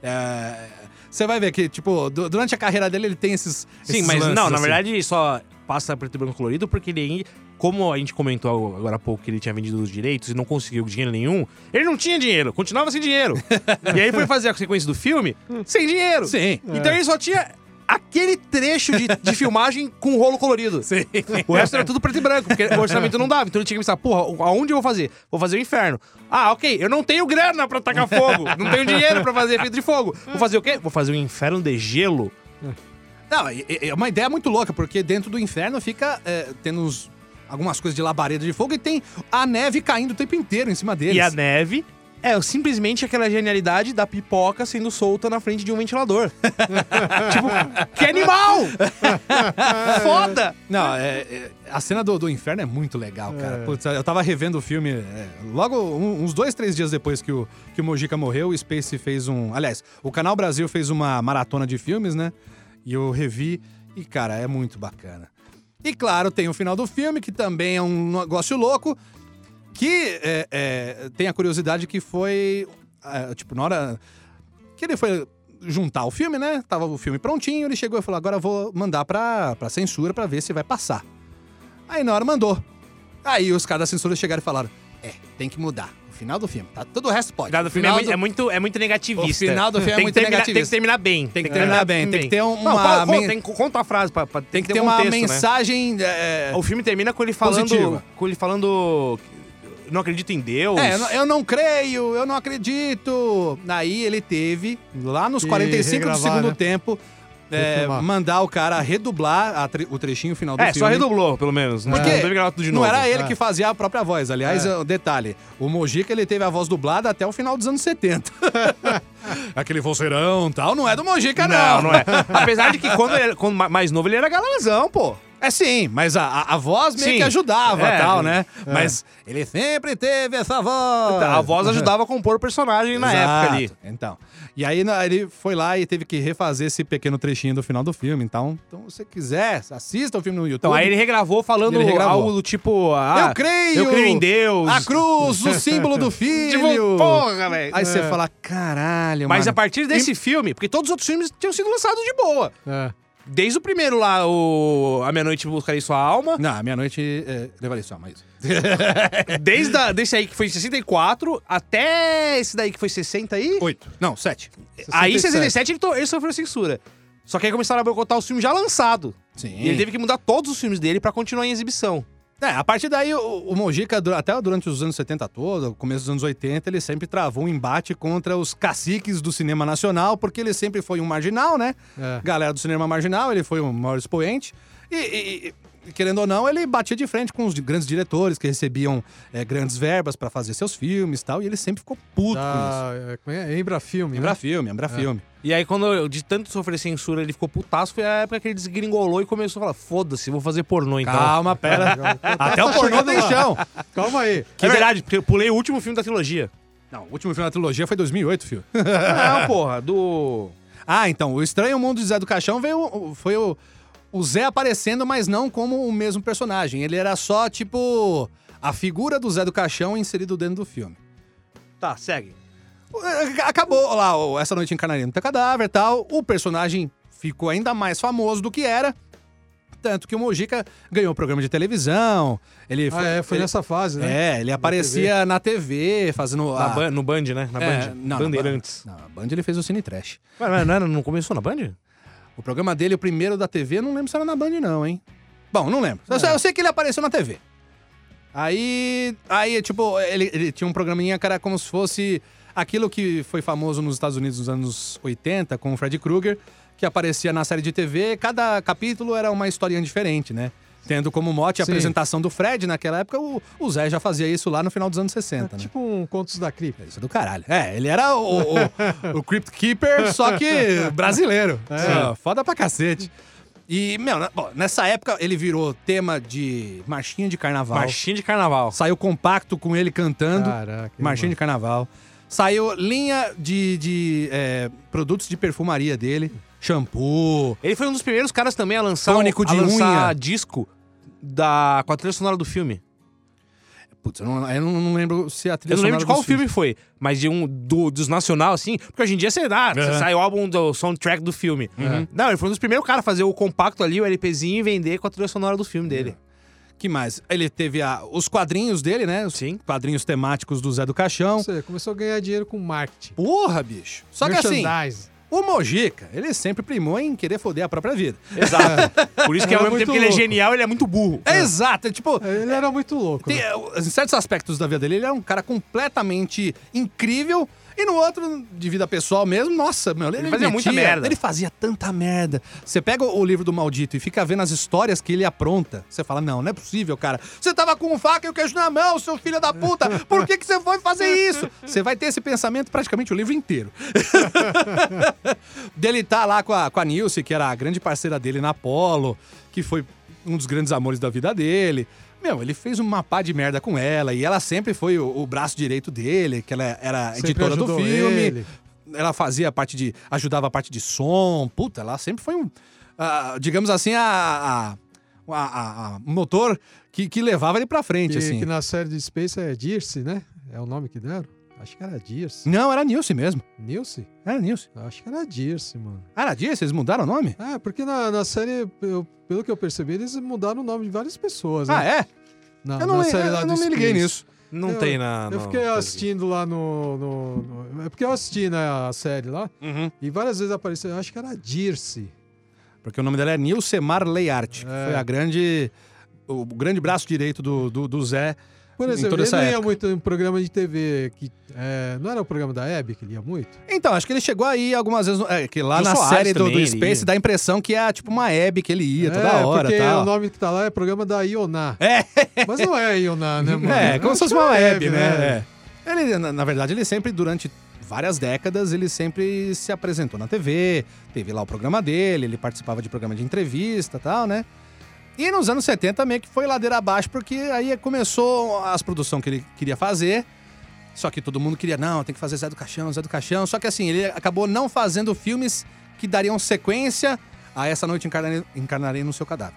É, Você vai ver que, tipo, du- durante a carreira dele ele tem esses. Sim, esses mas lances, não, na assim. verdade só passa preto e branco colorido porque ele, como a gente comentou agora há pouco que ele tinha vendido os direitos e não conseguiu dinheiro nenhum, ele não tinha dinheiro, continuava sem dinheiro. e aí foi fazer a sequência do filme sem dinheiro. Sim. Então ele só tinha aquele trecho de, de filmagem com rolo colorido. Sim. O resto era tudo preto e branco, porque o orçamento não dava. Então ele tinha que pensar, porra, aonde eu vou fazer? Vou fazer o inferno. Ah, ok, eu não tenho grana pra tacar fogo. Não tenho dinheiro pra fazer efeito de fogo. Vou fazer o quê? Vou fazer um inferno de gelo. Não, é- é uma ideia muito louca, porque dentro do inferno fica é, tendo uns- algumas coisas de labareda de fogo e tem a neve caindo o tempo inteiro em cima deles. E a neve é simplesmente aquela genialidade da pipoca sendo solta na frente de um ventilador. tipo, que animal! Foda! Não, é, é- a cena do, do inferno é muito legal, cara. É. Putz, eu tava revendo o filme é, logo um- uns dois, três dias depois que o, que o Mojica morreu, o Space fez um. Aliás, o Canal Brasil fez uma maratona de filmes, né? E eu revi e, cara, é muito bacana. E claro, tem o final do filme, que também é um negócio louco, que é, é, tem a curiosidade que foi. é, tipo, na hora que ele foi juntar o filme, né? Tava o filme prontinho, ele chegou e falou: agora eu vou mandar pra, pra censura pra ver se vai passar. Aí na hora mandou. Aí os caras da censura chegaram e falaram: é, tem que mudar. O final do filme, tá? Todo o resto pode. O o filme é, final muito, do- é muito, é muito negativista. O final do filme é Tem que muito terminar- negativista. Tem que terminar bem. Tem que terminar bem, tem que ter um- Não, uma fala- men- tem conta a frase, pra, pra- Tem que ter ter um uma contexto, né? mensagem. é, O filme termina com ele falando. Positiva. Com ele falando. Não acredito em Deus. É, eu não, eu não creio, eu não acredito. Aí ele teve, lá nos Que 45 do regravar, segundo né? tempo, é, mandar o cara redublar tre- o trechinho final do É, filme. só redublou, pelo menos. Não Porque não de não novo. era ele É. que fazia a própria voz. Aliás, É. o detalhe, o Mojica ele teve a voz dublada até o final dos anos 70. Aquele voceirão e tal, não é do Mojica, não. Não, não é. Apesar de que quando, ele, quando ma- mais novo ele era galanzão, pô. É sim, mas a, a, a voz meio Sim. que ajudava É, e tal, é. né? Mas ele sempre teve essa voz. A voz ajudava a compor o personagem na Exato. época ali. Então. E aí ele foi lá e teve que refazer esse pequeno trechinho do final do filme. Então, então se você quiser, assista o filme no YouTube. Então, aí ele regravou falando Ele regravou. algo do tipo. Ah, eu creio! Eu creio em Deus. A cruz, o símbolo do filho! Tipo, porra, velho. Aí você É. fala, caralho, Mas mano. a partir desse filme, porque todos os outros filmes tinham sido lançados de boa. É. Desde o primeiro lá, o A Meia Noite Buscarei Sua Alma. Não, a meia-noite é, levaria só, mas... Desde a, desse aí que foi em 64 até esse daí que foi 60 aí. Oito. Não, sete. Aí em 67. 67 ele, to- ele sofreu censura. Só que aí começaram a boicotar os filmes já lançados. Sim. E ele teve que mudar todos os filmes dele pra continuar em exibição. É, a partir daí, o, o Mojica, até durante os anos 70 todo, começo dos anos 80, ele sempre travou um embate contra os caciques do cinema nacional, porque ele sempre foi um marginal, né? É. Galera do cinema marginal, ele foi o maior expoente. E, e- querendo ou não, ele batia de frente com os grandes diretores que recebiam é, grandes verbas pra fazer seus filmes e tal, e ele sempre ficou puto com isso. Da, é, é? Embra Filme. Embra né? filme, Embra filme. E aí, quando eu, de tanto sofrer censura, ele ficou putaço, foi a época que ele desgringolou e começou a falar: foda-se, vou fazer pornô então. Calma, pera. Até o pornô tem chão. Calma aí. Que é verdade, porque eu pulei o último filme da trilogia. Não, o último filme da trilogia foi 2008, filho. Não, porra, do. Ah, então, o Estranho Mundo de Zé do Caixão veio, foi o, o Zé aparecendo, mas não como o mesmo personagem. Ele era só, tipo, a figura do Zé do Caixão inserido dentro do filme. Tá, segue. Acabou lá, Essa Noite Encarnaria no Teu Cadáver e tal. O personagem ficou ainda mais famoso do que era. Tanto que o Mojica ganhou programa de televisão. Ele Ah, é, foi ele- nessa fase, né? É, ele aparecia na TV, fazendo. Na a- Ban- no Band, né? Na É, Band. não, na Bandeirantes. Band. Ele fez o Cine Trash. Mas, mas não, era- não começou na Band? O programa dele, o primeiro da TV, eu não lembro se era na Band, não, hein? Bom, não lembro. Eu, sei- É. eu sei que ele apareceu na TV. Aí, aí tipo, ele, ele tinha um programinha que era como se fosse aquilo que foi famoso nos Estados Unidos nos anos 80, com o Fred Krueger, que aparecia na série de TV. Cada capítulo era uma historinha diferente, né? Tendo como mote a Sim. apresentação do Fred, naquela época, o, o Zé já fazia isso lá no final dos anos 60, né? Tipo um Contos da Cripta. Isso é do caralho. É, ele era o, o, o Crypt Keeper, só que brasileiro. É. Foda pra cacete. E, meu, nessa época ele virou tema de marchinha de carnaval. Marchinha de carnaval. Saiu compacto com ele cantando. Caraca. marchinha de carnaval. Saiu linha de, de é, produtos de perfumaria dele. Shampoo. Ele foi um dos primeiros caras também a lançar, Tônico a de lançar unha. disco da, com a trilha sonora do filme. Putz, eu não, eu não- lembro se a trilha Eu não lembro de sonora qual filme filmes- foi, mas de um do, dos nacional, assim, porque hoje em dia você dá, você Uhum. sai o álbum do soundtrack do filme. Não, ele foi um dos primeiros caras a fazer o compacto ali, o LPzinho e vender com a trilha sonora do filme dele. Que mais? Ele teve a- os quadrinhos dele, né? Os Sim. quadrinhos temáticos do Zé do Caixão. Você começou a ganhar dinheiro com marketing. Porra, bicho. Só que assim, o Mojica, ele sempre primou em querer foder a própria vida. Exato. Por isso que ao mesmo tempo muito que ele é genial, ele é muito burro. É exato, é tipo. Ele era muito louco. Tem, né? em certos aspectos da vida dele, ele é um cara completamente incrível. E no outro, de vida pessoal mesmo, nossa, meu, ele, fazia muita merda. Ele fazia tanta merda. Você pega o livro do maldito e fica vendo as histórias que ele apronta. Você fala, não, não é possível, cara. Você tava com um faca e o queijo na mão, seu filho da puta. Por que, que você foi fazer isso? Você vai ter esse pensamento praticamente o livro inteiro. dele tá lá com a, com a Nilce, que era a grande parceira dele na Apollo, que foi um dos grandes amores da vida dele. Meu, ele fez uma pá de merda com ela e ela sempre foi o, o braço direito dele, que ela era Sempre editora do filme. ele. Ela fazia a parte de. ajudava a parte de som. Puta, ela sempre foi um. ah, digamos assim, a. a, a- a- a motor que, que levava ele pra frente, Que, assim. que na série de Space é Dirce, né? É o nome que deram? Acho que era Dirce. Não, era Nilce mesmo. Nilce? Era Nilce. Acho que era Dirce, mano. Ah, Era Nilce? Eles mudaram o nome? É, porque na, na série, eu- pelo que eu percebi, eles mudaram o nome de várias pessoas, né? Ah, é? Na, Eu não, na eu, série lá eu do não me liguei nisso. Não Eu- tem na. Eu fiquei assistindo lá no, no- no- É porque eu assisti né, a série lá e várias vezes apareceu. Eu acho que era Dirce. Porque o nome dela é Nilcemar Leiart, que É. foi a grande. O grande braço direito do, do, do Zé. Por Em exemplo, toda ele não ia época. muito em programa de TV. Que, é, não era o programa da Hebe que ele ia muito? Então, acho que ele chegou aí algumas vezes. É, que lá Jô na Soares série do, do Space dá a impressão que é tipo uma Hebe que ele ia toda é, hora porque tal. o nome que tá lá é programa da Ioná. É, Mas não é Ioná, né, mano? é, como se fosse acho uma é Hebe, né? É. Ele, na, na verdade, ele sempre, durante várias décadas, ele sempre se apresentou na TV, teve lá o programa dele, ele participava de programa de entrevista e tal, né? E nos anos 70 meio que foi ladeira abaixo, porque aí começou as produções que ele queria fazer. Só que todo mundo queria, não, tem que fazer Zé do Caixão, Zé do Caixão. Só que assim, ele acabou não fazendo filmes que dariam sequência a Essa Noite Encarnarei, Encarnarei no Seu Cadáver.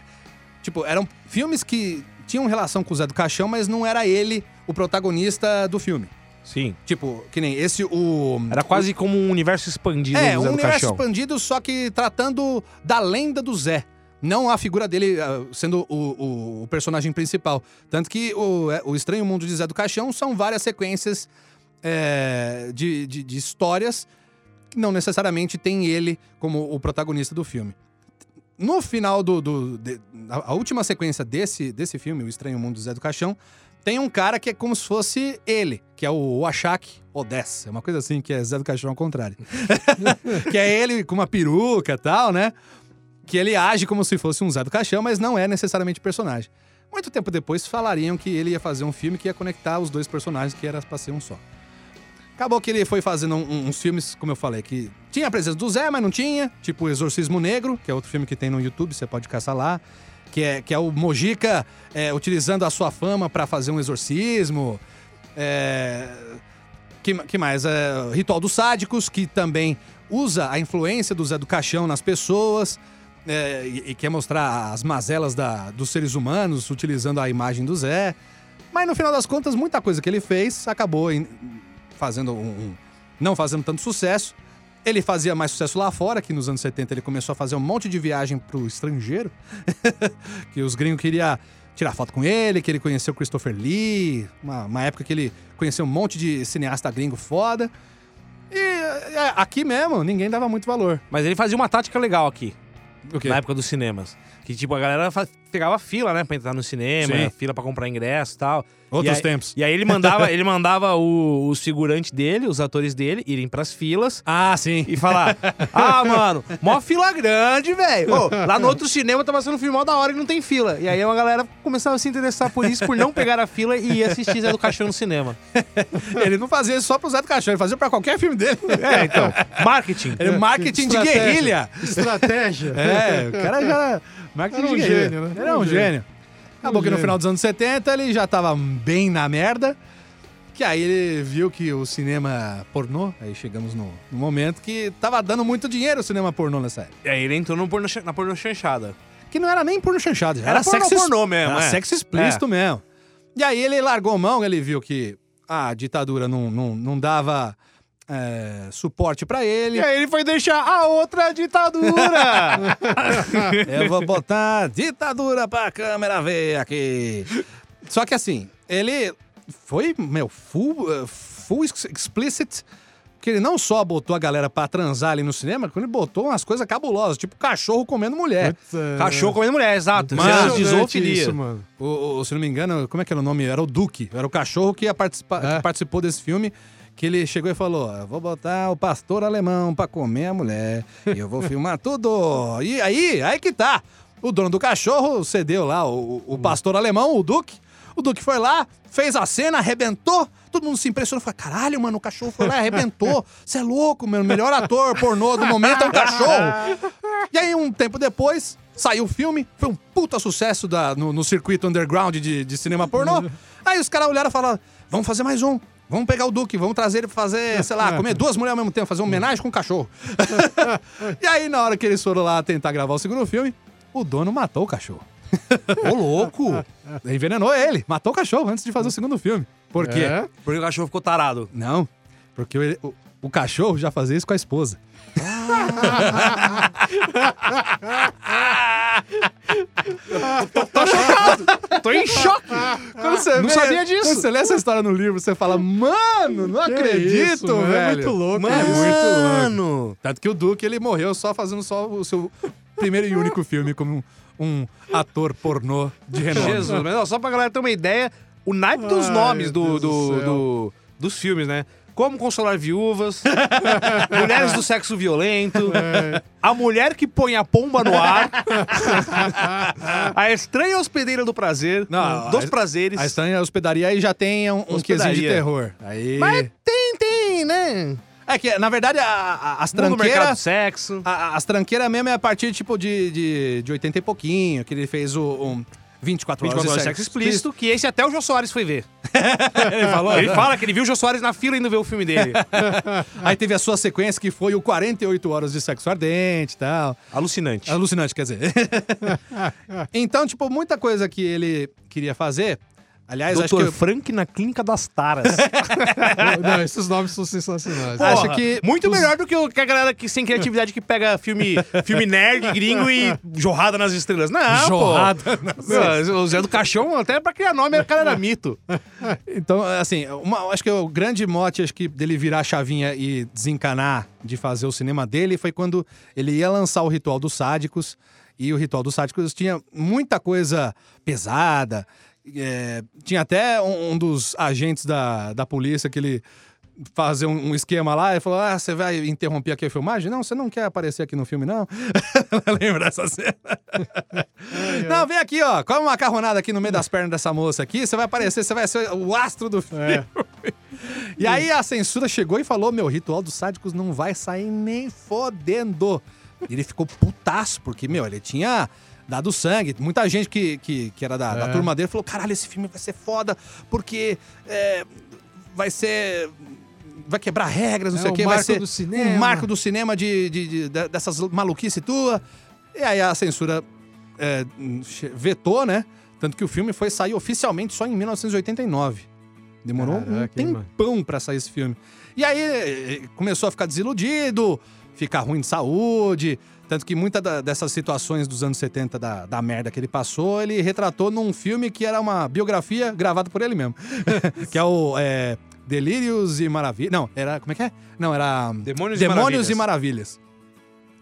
Tipo, eram filmes que tinham relação com o Zé do Caixão, mas não era ele o protagonista do filme. Sim. Tipo, que nem esse, o... Era quase como um universo expandido É, do um universo Caixão. expandido, só que tratando da lenda do Zé. Não a figura dele ah, sendo o, o- o personagem principal. Tanto que o, é, o Estranho Mundo de Zé do Caixão são várias sequências é, de, de- de histórias que não necessariamente tem ele como o protagonista do filme. No final do. do- de- a, a última sequência desse, desse filme, O Estranho Mundo de Zé do Caixão, tem um cara que é como se fosse ele, que é o Oaxac Odessa. É uma coisa assim, que é Zé do Caixão ao contrário. que é ele com uma peruca e tal, né? Que ele age como se fosse um Zé do Caixão, mas não é necessariamente personagem. Muito tempo depois falariam que ele ia fazer um filme que ia conectar os dois personagens, que era pra ser um só. Acabou que ele foi fazendo um- uns filmes, como eu falei, que tinha a presença do Zé, mas não tinha. Tipo Exorcismo Negro, que é outro filme que tem no YouTube, você pode caçar lá. Que é, que é o Mojica é, utilizando a sua fama pra fazer um exorcismo. É, que, que mais? É, Ritual dos Sádicos, que também usa a influência do Zé do Caixão nas pessoas. É, e, e quer mostrar as mazelas da- dos seres humanos utilizando a imagem do Zé. Mas no final das contas, muita coisa que ele fez acabou em- fazendo um, um- não fazendo tanto sucesso. Ele fazia mais sucesso lá fora, que nos anos 70 ele começou a fazer um monte de viagem pro estrangeiro. que os gringos queriam tirar foto com ele, que ele conheceu Christopher Lee, uma, uma época que ele conheceu um monte de cineasta gringo foda. E é, aqui mesmo, ninguém dava muito valor. Mas ele fazia uma tática legal aqui, O quê? na época dos cinemas. Que, tipo, a galera pegava fila, né, pra entrar no cinema, Sim. fila pra comprar ingresso e tal. Outros E aí- tempos. E aí ele mandava, ele mandava o, o figurante dele, os atores dele, irem pras filas Ah, sim. e falar: Ah, mano, mó fila grande, velho. Ô, Lá no outro cinema tava sendo um filme mó da hora e não tem fila. E aí uma galera começava a se interessar por isso, por não pegar a fila e ir assistir Zé do Caixão no cinema. Ele não fazia isso só pro Zé do Caixão, ele fazia pra qualquer filme dele. É, então. Marketing. Ele marketing de guerrilha. Estratégia. É, o cara já. Marketing Era um de guerrilha. gênio, né? Ele Era é um um gênio. Acabou que no final dos anos 70 ele já tava bem na merda. Que aí ele viu que o cinema pornô, aí chegamos no, no momento que tava dando muito dinheiro o cinema pornô nessa época. E aí ele entrou no porno, na porno chanchada. Que não era nem porno chanchado, já Era era, pornô sexo, pornô mesmo, Era é. sexo explícito mesmo. E aí ele largou mão, ele viu que a ditadura não, não, não dava é, suporte pra ele. E aí ele foi deixar a outra ditadura. Eu vou botar ditadura pra câmera ver aqui. Só que assim, ele foi, meu, full, full ex- explicit. Que ele não só botou a galera pra transar ali no cinema, como ele botou umas coisas cabulosas, tipo cachorro comendo mulher. É, Cachorro comendo mulher, exato. Cenas de zoofilia. O, o- se não me engano, como é que era o nome? Era o Duque. Era o cachorro que, ia participa- É. que participou desse filme. Que ele chegou e falou: "Eu Vou botar o pastor alemão pra comer a mulher. E eu vou filmar tudo. E aí, aí que tá. O dono do cachorro cedeu lá, o, o pastor alemão, o Duque. O Duque foi lá, fez a cena, arrebentou. Todo mundo se impressionou. Falou: caralho, mano, o cachorro foi lá e arrebentou. Você é louco, meu. Melhor ator pornô do momento é um cachorro. E aí, um tempo depois, saiu o filme, foi um puta sucesso da, no, no circuito underground de, de cinema pornô. Aí os caras olharam e falaram: vamos fazer mais um. Vamos pegar o Duque, vamos trazer ele pra fazer, sei lá, comer duas mulheres ao mesmo tempo, fazer uma homenagem com um cachorro. e aí, na hora que eles foram lá tentar gravar o segundo filme, o dono matou o cachorro. Ô, louco. Envenenou ele, matou o cachorro antes de fazer o segundo filme. Por quê? É? Porque o cachorro ficou tarado. Não, porque ele- o, o cachorro já fazia isso com a esposa. Tô em choque. Quando você Não vê- sabia disso. Quando você lê essa história no livro, você fala, mano, não Que acredito, isso, mano, velho. É muito louco. Mano, é muito louco. Tanto que o Duque, ele morreu só fazendo só o seu primeiro e único filme como um, um ator pornô de renome. Jesus, mas ó, só pra galera ter uma ideia, o naipe dos Ai, nomes do, do do- do- dos filmes, né? Como consolar viúvas, mulheres do sexo violento, a mulher que põe a pomba no ar, a estranha hospedeira do prazer, Não, dos a- prazeres. A estranha hospedaria aí já tem um, um quesinho de terror. Aí... Mas tem, tem, né? É que, na verdade, a- a- as tranqueiras... sexo. a- As tranqueiras mesmo é a partir, tipo, de, de, de 80 e pouquinho, que ele fez o... um 24 horas 24 horas de sexo explícito, que esse até o Jô Soares foi ver. Ele falou? Ele fala que ele viu o Jô Soares na fila indo ver o filme dele. Aí teve a sua sequência, que foi o 48 horas de sexo ardente e tal. Alucinante. Alucinante, quer dizer. então, tipo, muita coisa que ele queria fazer. Aliás, acho Dr. que. eu- Frank na Clínica das Taras. Não, esses nomes são sensacionais. Porra. Acho que Muito os- melhor do que, o- que a galera que sem criatividade que pega filme, filme nerd, gringo e jorrada nas estrelas. Não, Jorrada pô. Não, O Zé do Caixão, até pra criar nome, o cara era mito. Então, assim, uma- acho que o grande mote acho que dele virar a chavinha e desencanar de fazer o cinema dele foi quando ele ia lançar o Ritual dos Sádicos. E o Ritual dos Sádicos tinha muita coisa pesada. É, tinha até um, um dos agentes da, da polícia que ele fazer um, um esquema lá e falou: Ah, você vai interromper aqui a filmagem? Não, você não quer aparecer aqui no filme, não? Lembra dessa cena? não, vem aqui, ó. Come uma macarronada aqui no meio das pernas dessa moça aqui. Você vai aparecer, você vai ser o astro do filme. É. E aí a censura chegou e falou: meu, Ritual dos Sádicos não vai sair nem fodendo. E ele ficou putaço, porque, meu, ele tinha dado sangue. Muita gente que, que, que era da, da É. turma dele falou: caralho, esse filme vai ser foda, porque é, vai ser. Vai quebrar regras, não É sei o quê. Vai marco ser do cinema. um marco do cinema de, de- de- de- dessas maluquice tua. E aí a censura é, vetou, né? Tanto que o filme foi sair oficialmente só em 1989. Demorou um Caraca, mano? tempão pra sair esse filme. E aí eh, começou a ficar desiludido, ficar ruim de saúde. Tanto que muitas dessas situações dos anos 70 da, da merda que ele passou, ele retratou num filme que era uma biografia gravada por ele mesmo. que é o é, Delírios e Maravilhas. Não, era. Como é que é? Não, era. Demônios, Demônios e e Maravilhas. Maravilhas.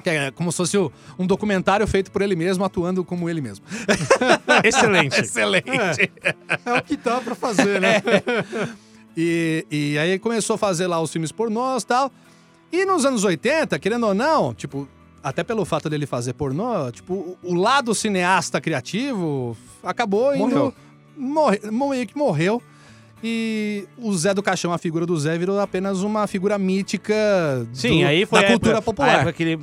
Que é como se fosse um documentário feito por ele mesmo, atuando como ele mesmo. Excelente. Excelente. É o que dá pra fazer, né? E, e aí começou a fazer lá os filmes pornôs e tal. E nos anos 80, querendo ou não, tipo, até pelo fato dele fazer pornô, tipo, o, lado cineasta criativo acabou indo. Morreu. Morre, meio que morreu. E o Zé do Caixão, a figura do Zé, virou apenas uma figura mítica Sim, do- aí foi da a cultura época, popular. A época que ele,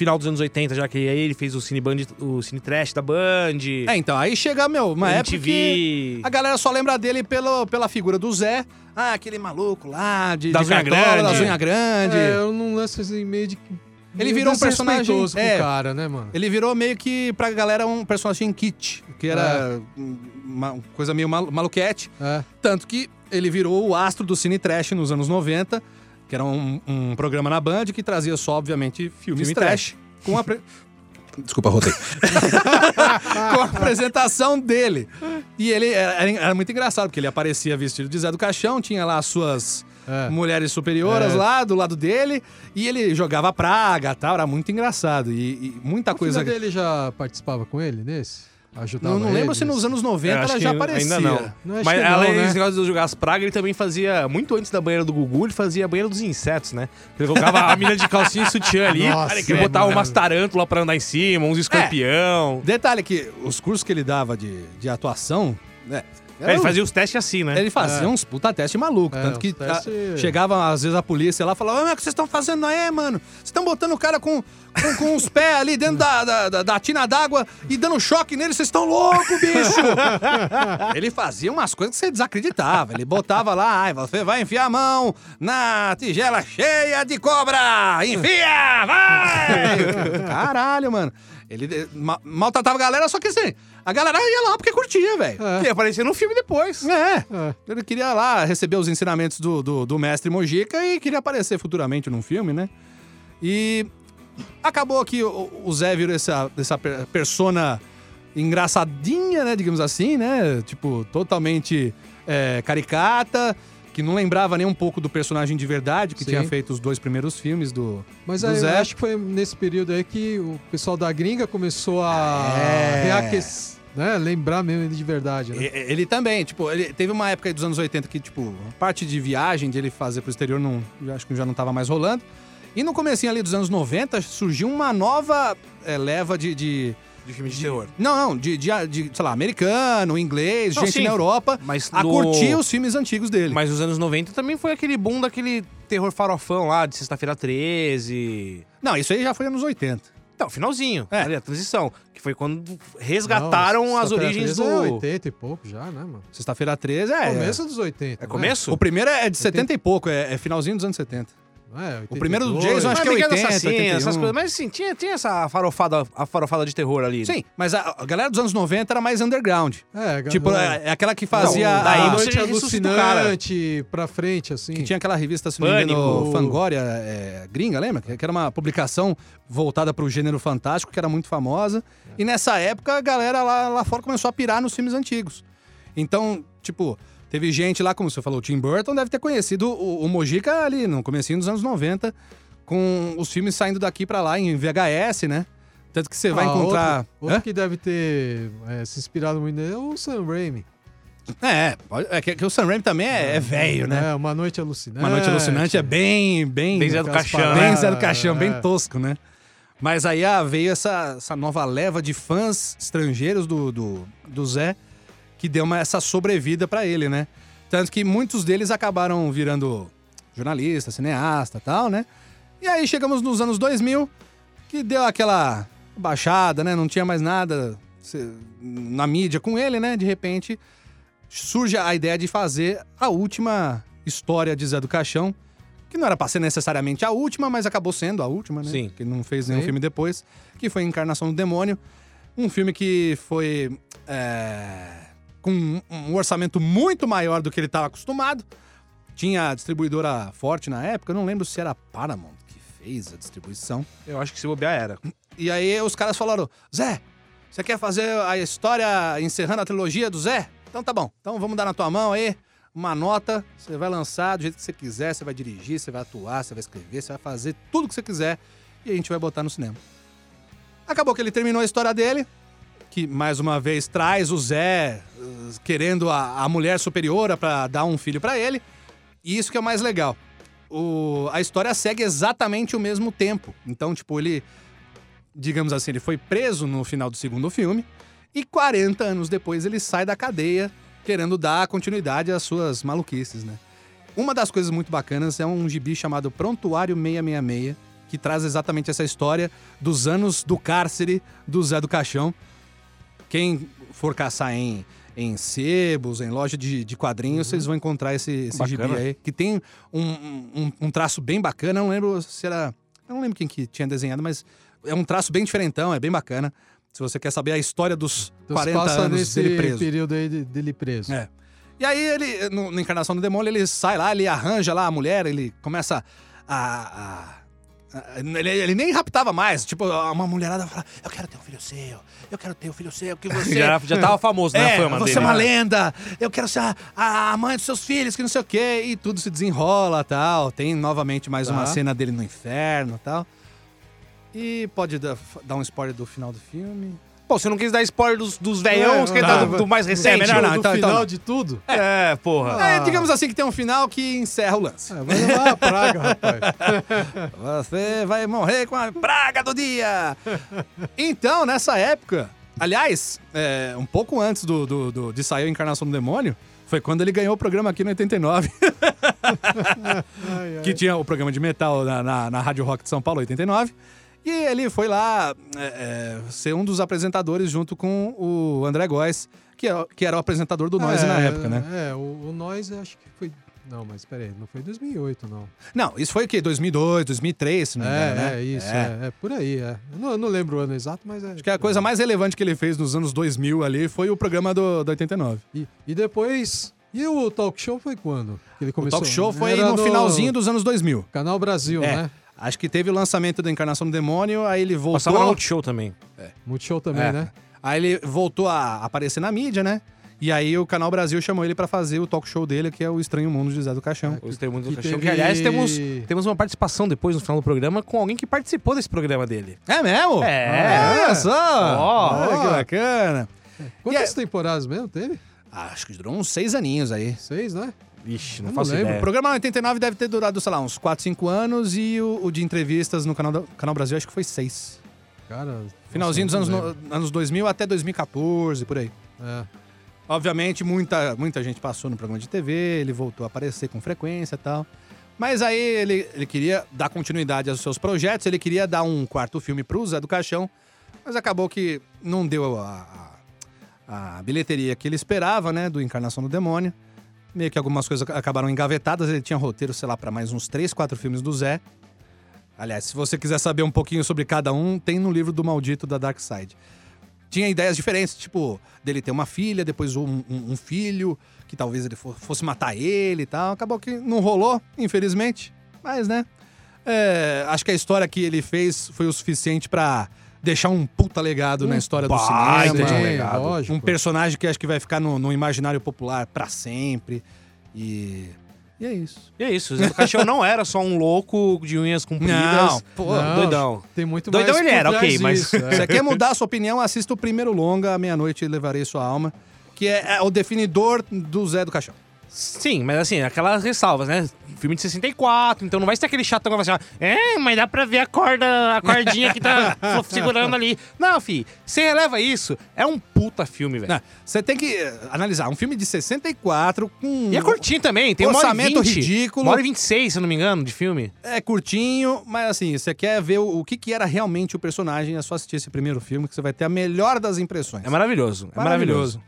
final dos anos 80, já que aí ele fez o Cine Band, o Cine Trash da Band. É, então, aí chega, meu, uma época que MTV. a galera só lembra dele pelo, pela figura do Zé. Ah, aquele maluco lá, de, Das de unhas cartola, grandes. das unhas grandes. É, eu não lanço esse meio de. Ele virou um personagem- é. o cara, né, mano? Ele virou meio que pra galera um personagem kit, que era uma coisa meio malu maluquete. É. Tanto que ele virou o astro do Cine Trash nos anos 90, que era um, um programa na Band que trazia só, obviamente, filmes Filme trash. Com a. pre- Desculpa, rotei. com a apresentação dele. E ele era, era- era muito engraçado, porque ele aparecia vestido de Zé do Caixão, tinha lá as suas É. mulheres superioras É. lá do lado dele, e ele jogava praga tal, era muito engraçado. E, e muita A coisa. filha dele já participava com ele nesse? Ajudava Não, não lembro ele se nos anos Eu 90 acho ela já aparecia. Ainda não. Não, Mas que não, além né? negócio de jogar as pragas, ele também fazia, muito antes da banheira do Gugu, ele fazia a banheira dos insetos, né? Ele colocava a mina de calcinha e sutiã ali, Nossa, e botava mano. umas tarântulas pra andar em cima, uns escorpião. Detalhe que os cursos que ele dava de, de atuação, né? É, ele fazia os testes assim, né? Ele fazia É. uns puta teste maluco. É, tanto que teste- a- chegava, às vezes, a polícia lá e falava: "Ah, mas o que vocês estão fazendo aí, mano? Vocês estão botando o cara com, com, com os pés ali dentro da, da, da- da tina d'água e dando choque nele, vocês estão loucos, bicho! ele fazia umas coisas que você desacreditava. Ele botava lá, ai, você vai enfiar a mão na tigela cheia de cobra! Enfia! Vai! Caralho, mano. Ele ma- maltratava a galera, só que assim, a galera ia lá porque curtia, velho. É. Que ia aparecer no filme depois. É. É. Ele queria lá receber os ensinamentos do, do, do mestre Mojica e queria aparecer futuramente num filme, né? E acabou que o, o Zé virou essa, essa per- persona engraçadinha, né? Digamos assim, né? Tipo, totalmente é, caricata, que não lembrava nem um pouco do personagem de verdade que Sim. tinha feito os dois primeiros filmes do, Mas do aí, eu Zé. acho que foi nesse período aí que o pessoal da gringa começou a É. reaquecer, né? Lembrar mesmo ele de verdade, né? Ele também, tipo, ele teve uma época aí dos anos 80 que, tipo, a parte de viagem de ele fazer pro exterior não, já acho que já não tava mais rolando. E no comecinho ali dos anos 90 surgiu uma nova eh, leva de, de- De filme de terror. Não, não, de, de, de, sei lá, americano, inglês, Não, gente sim, na Europa Mas a no- curtir os filmes antigos dele. Mas nos anos 90 também foi aquele boom daquele terror farofão lá, de Sexta-feira 13. Não, isso aí já foi anos 80. Então, finalzinho, É. ali, a transição. Que foi quando resgataram Não, as origens 13 do... É 80 e pouco já, né, mano? Sexta-feira 13 é. Começo dos 80. É né? começo? O primeiro é de 70 e pouco, é, é finalzinho dos anos 70. É, O primeiro do 82. Jason, acho que é Miguel 80, Assassino, 81. essas coisas. Mas assim, tinha, tinha essa farofada, a farofada de terror ali. Sim, mas a, a galera dos anos 90 era mais underground. É, Tipo, não, é, é aquela que fazia. Não, daí a- noite alucinante pra frente, assim. Que tinha aquela revista, se não me engano. Fangoria é, gringa, lembra? Que que era uma publicação voltada pro gênero fantástico, que era muito famosa. E nessa época, a galera lá, lá fora começou a pirar nos filmes antigos. Então, tipo, teve gente lá, como você falou, o Tim Burton deve ter conhecido o, o Mojica ali no comecinho dos anos 90, com os filmes saindo daqui pra lá em VHS, né? Tanto que você vai Ah, encontrar... Outro, outro que deve ter é, se inspirado muito nele é o Sam Raimi. É, pode- é que, que o Sam Raimi também é, é velho, né? É, Uma Noite Alucinante. Uma Noite Alucinante é bem, bem... Bem Zé do Caixão. Bem Zé do Caixão, é. bem tosco, né? Mas aí ah, veio essa, essa nova leva de fãs estrangeiros do, do, do Zé, que deu uma, essa sobrevida pra ele, né? Tanto que muitos deles acabaram virando jornalista, cineasta e tal, né? E aí chegamos nos anos 2000, que deu aquela baixada, né? Não tinha mais nada na mídia com ele, né? De repente surge a ideia de fazer a última história de Zé do Caixão, que não era pra ser necessariamente a última, mas acabou sendo a última, né? Sim. Que ele não fez nenhum Sim. filme depois, que foi Encarnação do Demônio. Um filme que foi é, com um- orçamento muito maior do que ele estava acostumado. Tinha a distribuidora forte na época, eu não lembro se era a Paramount que fez a distribuição. Eu acho que se bobear era. E aí os caras falaram: Zé, você quer fazer a história encerrando a trilogia do Zé? Então tá bom. Então vamos dar na tua mão aí uma nota. Você vai lançar do jeito que você quiser, você vai dirigir, você vai atuar, você vai escrever, você vai fazer tudo que você quiser e a gente vai botar no cinema. Acabou que ele terminou a história dele, que mais uma vez traz o Zé uh, querendo a, a mulher superiora pra dar um filho pra ele. E isso que é o mais legal. O- a história segue exatamente o mesmo tempo. Então, tipo, ele digamos assim, ele foi preso no final do segundo filme e 40 anos depois ele sai da cadeia querendo dar continuidade às suas maluquices, né? Uma das coisas muito bacanas é um gibi chamado Prontuário 666, que traz exatamente essa história dos anos do cárcere do Zé do Caixão. Quem for caçar em, em sebos, em loja de, de quadrinhos, vocês vão encontrar esse, esse gibi aí, que tem um, um, um traço bem bacana. Eu não lembro se era. Eu não lembro quem que tinha desenhado, mas é um traço bem diferentão, é bem bacana. Se você quer saber a história dos Então 40 passa anos dele preso. período aí de- dele preso. É. E aí ele, no, na Encarnação do Demônio, ele sai lá, ele arranja lá a mulher, ele começa a- a- ele, ele nem raptava mais. Tipo, uma mulherada fala: Eu quero ter um filho seu, eu quero ter um filho seu, que você. Já, já tava famoso, né? É, fama você dele. é uma né? lenda, eu quero ser a, a mãe dos seus filhos, que não sei o quê. E tudo se desenrola tal. Tem novamente mais uma Tá. cena dele no inferno tal. E pode dar, dar um spoiler do final do filme. Pô, você não quis dar spoiler dos, dos veião, você quer tá. do, do mais recente? melhor não, então- final então- de tudo. É, porra. Ah. É, digamos assim que tem um final que encerra o lance. É, vai levar a praga, rapaz. Você vai morrer com a praga do dia! Então, nessa época, aliás, é, um pouco antes do, do- do- de sair a Encarnação do Demônio, foi quando ele ganhou o programa aqui no 89, Ai, ai. que tinha o programa de metal na, na, na Rádio Rock de São Paulo, 89. E ele foi lá é, é, ser um dos apresentadores junto com o André Góes, que, é- que era o apresentador do Noise na É, época, né? É, o, o Noise acho que foi. Não, mas peraí, não foi 2008, não. Não, isso foi o quê? 2002, 2003, se não me engano, É, né? é isso, é. é por aí, é. Eu não, eu não lembro o ano exato, mas é. Acho que a coisa mais relevante que ele fez nos anos 2000 ali foi o programa do, do 89. E, e depois. E o talk show foi quando? Que ele O começou? talk show foi Era no, finalzinho dos anos 2000. Canal Brasil, É. né? Acho que teve o lançamento da Encarnação do Demônio, aí ele voltou. Passava no Multishow também. Multishow também, É. né? Aí ele voltou a aparecer na mídia, né? E aí o Canal Brasil chamou ele pra fazer o talk show dele, que é o Estranho Mundo de Zé do Caixão. Os termos do Que Caixão. teve- Que, aliás, temos, temos uma participação depois no final do programa com alguém que participou desse programa dele. É mesmo? É. Olha só! Ó. Olha que bacana. Quantas E temporadas mesmo teve? Acho que durou uns seis aninhos aí. Seis, né? Vixe, não não faço lembro. O ideia. programa 89 deve ter durado, sei lá, uns 4, 5 anos e o, o de entrevistas no canal, da- canal Brasil acho que foi 6. Cara. Finalzinho dos anos, no- anos 2000 até 2014, por aí. É. Obviamente, muita, muita gente passou no programa de TV, ele voltou a aparecer com frequência e tal. Mas aí ele, ele queria dar continuidade aos seus projetos, ele queria dar um quarto filme pro Zé do Caixão, mas acabou que não deu a, a- a bilheteria que ele esperava, né, do Encarnação do Demônio. Meio que algumas coisas acabaram engavetadas, ele tinha roteiro, sei lá, para mais uns três, quatro filmes do Zé. Aliás, se você quiser saber um pouquinho sobre cada um, tem no livro do Maldito da Dark Side tinha ideias diferentes, tipo, dele ter uma filha, depois um, um- um filho, que talvez ele fo- fosse matar ele e tal. Acabou que não rolou, infelizmente. Mas, né? é, acho que a história que ele fez foi o suficiente pra deixar um puta legado na história do cinema. de um Sim, legado. lógico. Um personagem que acho que vai ficar no, no imaginário popular pra sempre. E. E é isso. E é isso, o Zé do Caixão não era só um louco de unhas compridas. Não, pô, Não, doidão. Tem muito Doidão mais ele era, ok, mas- disso, é. Você quer mudar a sua opinião, assista o primeiro longa, à meia-noite levarei sua alma, que é, é o definidor do Zé do Caixão. Sim, mas assim, aquelas ressalvas, né? Filme de 64, então não vai ser aquele chatão que vai assim, é, mas dá pra ver a corda, a cordinha que tá segurando ali. Não, fi, você releva isso, é um puta filme, velho. Você tem que eh, analisar. Um filme de 64 com. E é curtinho também, tem e Orçamento 20, ridículo. Uma hora e 26, se não me engano, de filme. É curtinho, mas assim, você quer ver o, o que, que era realmente o personagem, é só assistir esse primeiro filme que você vai ter a melhor das impressões. É maravilhoso, é maravilhoso.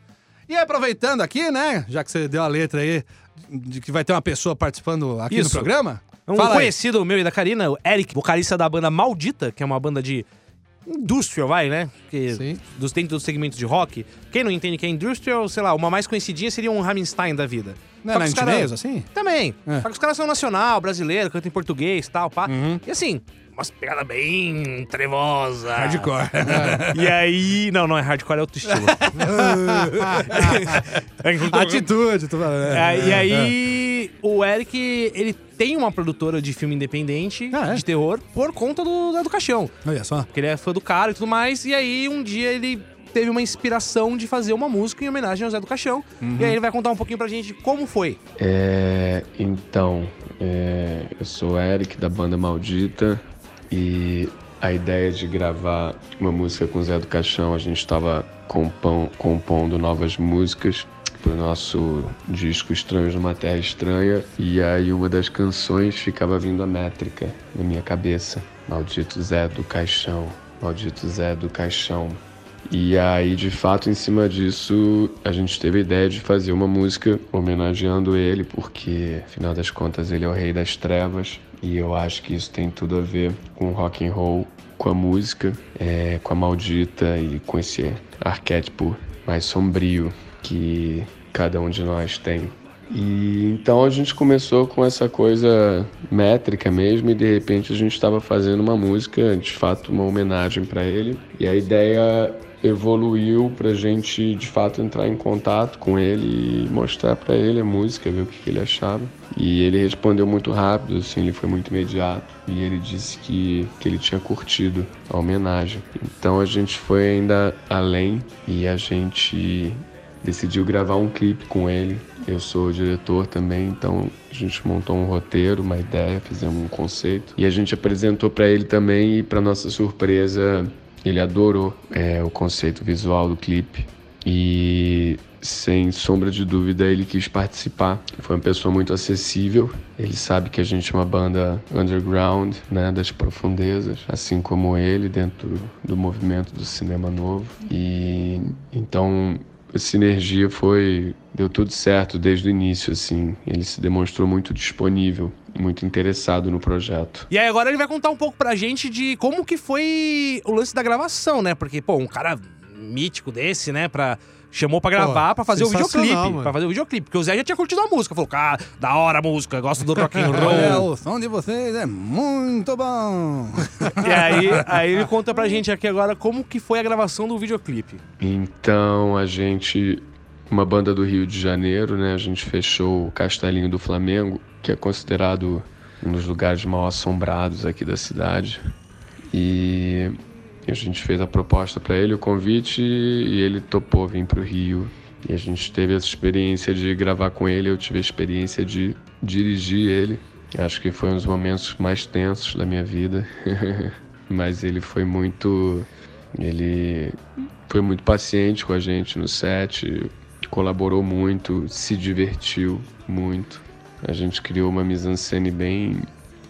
E aproveitando aqui, né, já que você deu a letra aí, de que vai ter uma pessoa participando aqui no Isso. programa. Um fala aí. conhecido meu e da Karina, o Eric, vocalista da banda Maldita, que é uma banda de industrial, vai, né? Que, Sim. dos, dentro dos segmentos de rock. Quem não entende que é industrial, sei lá, uma mais conhecidinha seria um Rammstein da vida. Não é os Inch cara- assim? Também. É. Só que os caras são nacional, brasileiro, cantam em português e tal, pá. Uhum. E assim, umas pegadas bem trevosa. Hardcore. E aí... Não, não é hardcore, é outro estilo. Atitude, tô falando. É, e aí, o Eric, ele tem uma produtora de filme independente, Ah, é? de terror, por conta do, do Caixão. Olha só. Porque ele é fã do cara e tudo mais. E aí, um dia, ele teve uma inspiração de fazer uma música em homenagem ao Zé do Caixão. E aí, ele vai contar um pouquinho pra gente como foi. É, então, é, eu sou o Eric da banda Maldita e a ideia de gravar uma música com o Zé do Caixão, a gente estava compondo novas músicas pro nosso disco Estranhos numa Terra Estranha e aí uma das canções ficava vindo a métrica na minha cabeça. Maldito Zé do Caixão, maldito Zé do Caixão. E aí, de fato, em cima disso, a gente teve a ideia de fazer uma música homenageando ele, porque, afinal das contas, ele é o rei das trevas. E eu acho que isso tem tudo a ver com rock and roll, com a música, é, com a maldita e com esse arquétipo mais sombrio que cada um de nós tem. E então a gente começou com essa coisa métrica mesmo e de repente a gente estava fazendo uma música, de fato uma homenagem para ele. E a ideia evoluiu pra gente de fato entrar em contato com ele e mostrar para ele a música, ver o que, que ele achava. E ele respondeu muito rápido, assim, ele foi muito imediato e ele disse que, que ele tinha curtido a homenagem. Então a gente foi ainda além e a gente decidiu gravar um clipe com ele. Eu sou diretor também, então a gente montou um roteiro, uma ideia, fizemos um conceito e a gente apresentou para ele também e para nossa surpresa ele adorou é, o conceito visual do clipe e sem sombra de dúvida ele quis participar. Foi uma pessoa muito acessível. Ele sabe que a gente é uma banda underground, né, das profundezas, assim como ele dentro do movimento do cinema novo. E então a sinergia foi deu tudo certo desde o início assim. Ele se demonstrou muito disponível, muito interessado no projeto. E aí, agora ele vai contar um pouco pra gente de como que foi o lance da gravação, né? Porque, pô, um cara mítico desse, né, pra... Chamou pra gravar, Pô, pra fazer o videoclipe. mano. Pra fazer o videoclipe. Porque o Zé já tinha curtido a música. Falou, cara, da hora a música, gosto do rock and roll. o som de vocês é muito bom. e aí, aí ele conta pra gente aqui agora como que foi a gravação do videoclipe. Então a gente, uma banda do Rio de Janeiro, né? A gente fechou o Castelinho do Flamengo, que é considerado um dos lugares mal assombrados aqui da cidade. E a gente fez a proposta para ele, o convite, e ele topou vir para o Rio. E a gente teve essa experiência de gravar com ele, eu tive a experiência de dirigir ele. Acho que foi um dos momentos mais tensos da minha vida. Mas ele foi muito. Ele foi muito paciente com a gente no set, colaborou muito, se divertiu muito. A gente criou uma mise-en-scène bem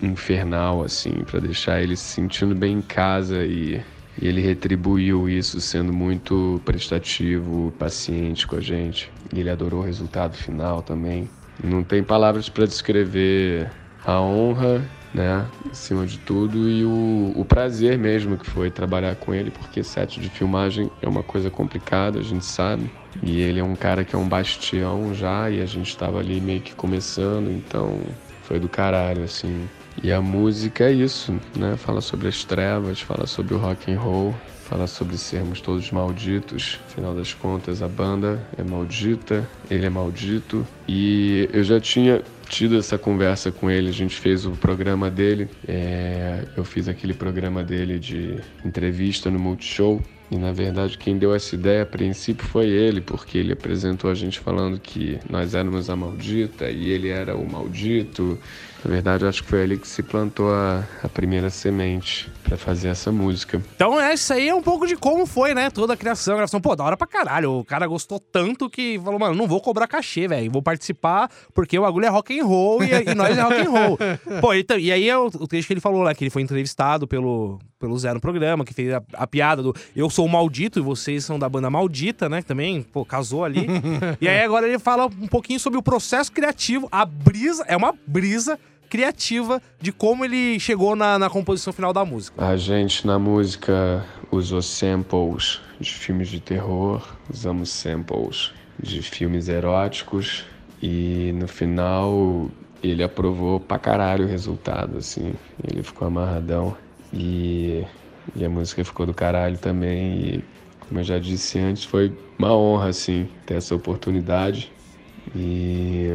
infernal, assim, para deixar ele se sentindo bem em casa e, e ele retribuiu isso sendo muito prestativo, paciente com a gente. E ele adorou o resultado final também. Não tem palavras para descrever a honra, né, acima de tudo, e o, o prazer mesmo que foi trabalhar com ele, porque set de filmagem é uma coisa complicada, a gente sabe. E ele é um cara que é um bastião já, e a gente estava ali meio que começando, então foi do caralho, assim. E a música é isso, né? Fala sobre as trevas, fala sobre o rock and roll, fala sobre sermos todos malditos. Afinal das contas, a banda é maldita, ele é maldito. E eu já tinha tido essa conversa com ele, a gente fez o programa dele, é, eu fiz aquele programa dele de entrevista no Multishow. E na verdade quem deu essa ideia a princípio foi ele, porque ele apresentou a gente falando que nós éramos a maldita e ele era o maldito. Na verdade, acho que foi ali que se plantou a, a primeira semente para fazer essa música. Então, é, isso aí é um pouco de como foi, né? Toda a criação. A gravação, pô, da hora pra caralho. O cara gostou tanto que falou, mano, não vou cobrar cachê, velho. Vou participar porque o bagulho é rock and roll e, e nós é rock and roll. pô, então, e aí é o, o trecho que ele falou lá, que ele foi entrevistado pelo, pelo Zé no programa, que fez a, a piada do eu sou o maldito e vocês são da banda maldita, né? Que também, pô, casou ali. e aí agora ele fala um pouquinho sobre o processo criativo, a brisa, é uma brisa criativa de como ele chegou na, na composição final da música. A gente na música usou samples de filmes de terror, usamos samples de filmes eróticos e no final ele aprovou pra caralho o resultado, assim. Ele ficou amarradão e, e a música ficou do caralho também. E como eu já disse antes, foi uma honra, assim, ter essa oportunidade. E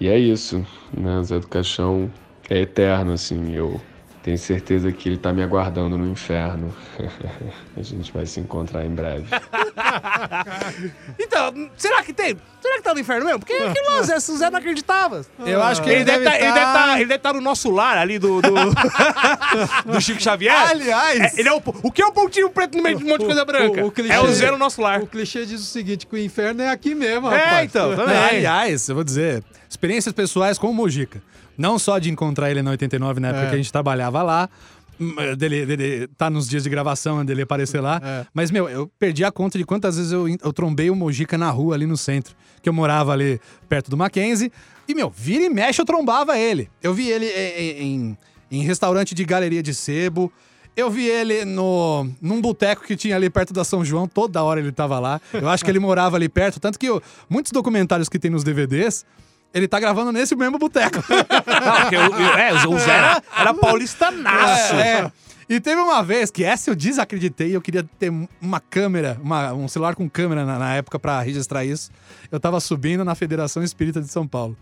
e é isso, né? Zé do Caixão é eterno, assim. Eu tenho certeza que ele tá me aguardando no inferno. a gente vai se encontrar em breve. então, será que tem? Será que tá no inferno mesmo? Porque aquilo lá, Zé, o Zé não acreditava. Eu acho que Ele deve tá, ele deve tá- ele deve tá no nosso lar ali do, do, do Chico Xavier. Aliás, É, ele é o, o que é o pontinho preto no meio de um monte de coisa branca? o- o clichê- é o Zé no nosso lar. O clichê diz o seguinte, que o inferno é aqui mesmo, É, rapaz. então, também. aliás, eu vou dizer, experiências pessoais com o Mojica. Não só de encontrar ele na 89, na época É. que a gente trabalhava lá, hum, dele, dele tá nos dias de gravação, dele aparecer lá. É. Mas, meu, eu perdi a conta de quantas vezes eu, eu trombei o Mojica na rua ali no centro. Que eu morava ali perto do Mackenzie. E, meu, vira e mexe eu trombava ele. Eu vi ele em, em, em restaurante de galeria de sebo. Eu vi ele no, num boteco que tinha ali perto da São João, toda hora ele tava lá. Eu acho que ele morava ali perto, tanto que o- muitos documentários que tem nos DVDs, ele tá gravando nesse mesmo boteco. É, o Zé era, era paulistanaço. É, é. E teve uma vez que essa eu desacreditei eu queria ter uma câmera, uma- um celular com câmera na, na época pra registrar isso. Eu tava subindo na Federação Espírita de São Paulo.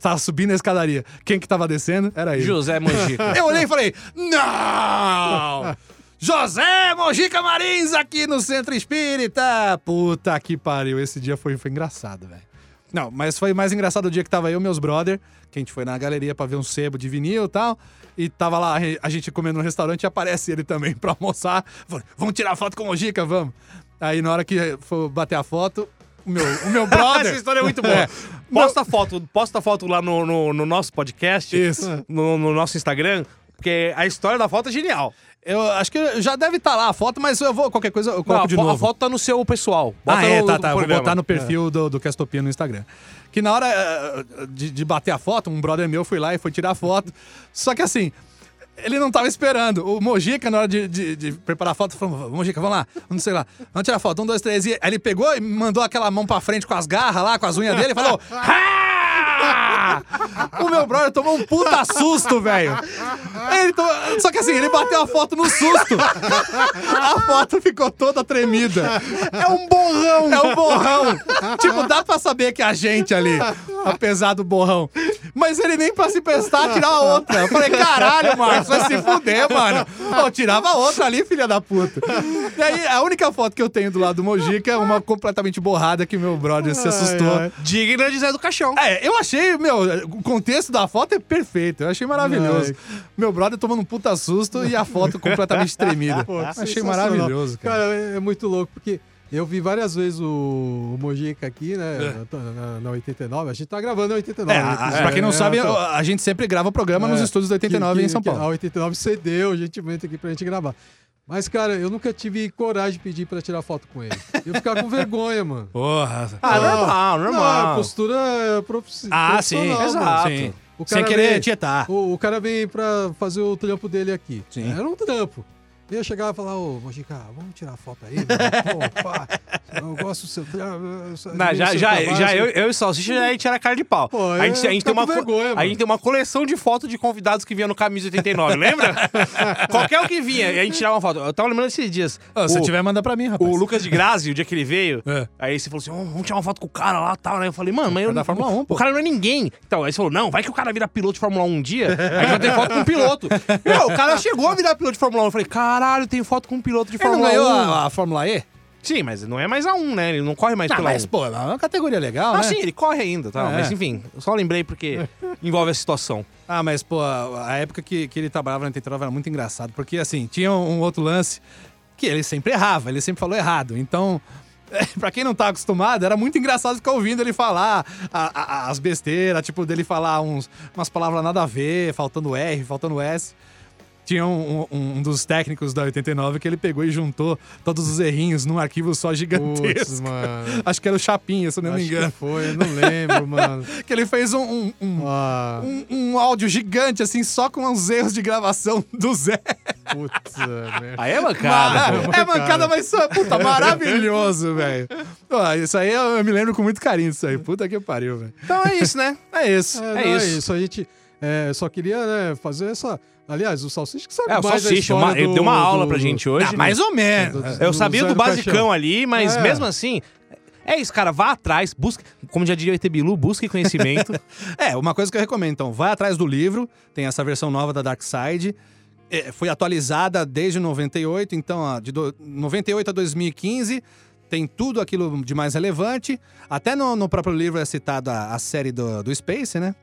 Tava subindo a escadaria. Quem que tava descendo? Era ele. José Mojica. Eu olhei e falei: Não! José Mojica Marins aqui no Centro Espírita! Puta que pariu, esse dia foi, foi engraçado, velho. Não, mas foi mais engraçado o dia que tava eu e meus brother, que a gente foi na galeria pra ver um sebo de vinil e tal. E tava lá a gente comendo no restaurante e aparece ele também pra almoçar. Falei, vamos tirar foto com o Mojica, vamos. Aí na hora que for bater a foto, o meu, o meu brother. Essa história é muito boa. Posta foto, posta foto lá no, no, no nosso podcast, Isso. no, no nosso Instagram, porque a história da foto é genial. Eu acho que já deve estar lá a foto, mas eu vou, qualquer coisa, eu Não, coloco a, de fo- novo. a foto tá no seu pessoal. Bota ah, é, no, tá, tá. Vou botar no perfil do, do Castopia no Instagram. Que na hora eh, de, de bater a foto, um brother meu foi lá e foi tirar a foto. Só que assim, ele não tava esperando. O Mojica, na hora de, de- de preparar a foto, falou: Mojica, vamos lá, vamos sei lá, vamos tirar foto. Um, dois, três. E aí ele pegou e mandou aquela mão pra frente com as garras lá, com as unhas dele e falou: "Ah!" O meu brother tomou um puta susto, velho. Só que assim, ele bateu a foto no susto. A foto ficou toda tremida. É um borrão. É um borrão. tipo, dá pra saber que é a gente ali, apesar do borrão. Mas ele nem pra se prestar tirar a outra. Eu falei, caralho, Marcos, vai se fuder, mano. Eu tirava outra ali, filha da puta. E aí, a única foto que eu tenho do lado do Mojica é uma completamente borrada que meu brother se assustou. ai. Digna de Zé do Caixão. É, eu achei, meu, o contexto da foto é perfeito. Eu achei maravilhoso. Meu brother tomando um puta susto e a foto completamente tremida. Pô, achei maravilhoso, cara. Cara, é muito louco, porque eu vi várias vezes o, o Mojica aqui, né? Na, na- na 89. A gente tá gravando na 89. É, a, pra quem não É, sabe, então, a, gente sempre grava o programa nos É, estúdios da 89 que- em São Paulo. A 89 cedeu gentilmente aqui pra gente gravar. Mas, cara, eu nunca tive coragem de pedir pra tirar foto com ele. Eu ficava com vergonha, mano. Porra. Ah, normal, Não, normal. a postura é profi- Ah, sim, profissional, mano. exato. Sim. O Sem querer vem- tietar. O, o cara vem pra fazer o trampo dele aqui. Sim. Era um trampo. Eu ia chegar e falar, ô, Mojica, vamos tirar foto aí. Pô, pá, eu gosto do seu. Não, já, já, já eu, eu e o Salsicha já a gente era cara de pau. Pô, a, gente, eu a, gente tem uma, vergonha, a gente tem uma coleção de fotos de convidados que vinham no Camisa 89, lembra? Qualquer um que vinha, e a gente tirava uma foto. Eu tava lembrando esses dias. Se o, tiver, manda pra mim, rapaz. o Lucas de Grazi, o dia que ele veio, É. aí você falou assim: "Ô, vamos tirar uma foto com o cara lá e tal, né? Eu falei, mano, mas eu da Fórmula 1, O pô. cara não é ninguém. Então, aí você falou: não, vai que o cara vira piloto de Fórmula 1 um dia, a gente vai ter foto com o piloto. Meu, o cara chegou a virar piloto de Fórmula 1. Eu falei, caralho, tem foto com um piloto de Ele não Fórmula ganhou 1. a, a Fórmula E? Sim, mas não é mais a 1, né? Ele não corre mais Não, pela mas, 1. pô, é uma categoria legal, Ah, né? sim, ele corre ainda, tá? É. Mas enfim, eu só lembrei porque envolve a situação. Ah, mas, pô, a época que, que ele trabalhava na 89 era muito engraçado, porque, assim, tinha um outro lance que ele sempre errava, ele sempre falou errado. Então, pra quem não tá acostumado, era muito engraçado ficar ouvindo ele falar a- a- as besteiras, tipo, dele falar uns, umas palavras nada a ver, faltando R, faltando S. Tinha um, um- um dos técnicos da 89 que ele pegou e juntou todos os errinhos num arquivo só Putz, gigantesco. mano. Acho que era o Chapinha, se eu não me Acho que engano. foi, eu não lembro, mano. Que ele fez um- um- um, Ah, um, um áudio gigante, assim, só com uns erros de gravação do Zé. putz, merda. Aí é Ah, mancada, pô. é mancada, mas só, puta, maravilhoso, velho. Isso aí eu, eu me lembro com muito carinho disso aí. Puta que pariu, velho. Então é isso, né? É isso. É, É não, isso. é isso. A gente é, só queria né, fazer essa. Aliás, o Salsicha que sabe É, o mais da Salsicha, história uma- ele do- deu uma aula do- pra gente hoje. Ah, mais ou menos. do- Eu sabia do Caixão. basicão ali, mas É. mesmo assim. É isso, cara. Vá atrás, busque. Como já diria o ET Bilu, busque conhecimento. É, uma coisa que eu recomendo, então, vai atrás do livro, tem essa versão nova da Dark Side. É, foi atualizada desde 98, então, ó, de do, 98 a 2015, tem tudo aquilo de mais relevante. Até no, no próprio livro é citada a, a série do, do Space, né?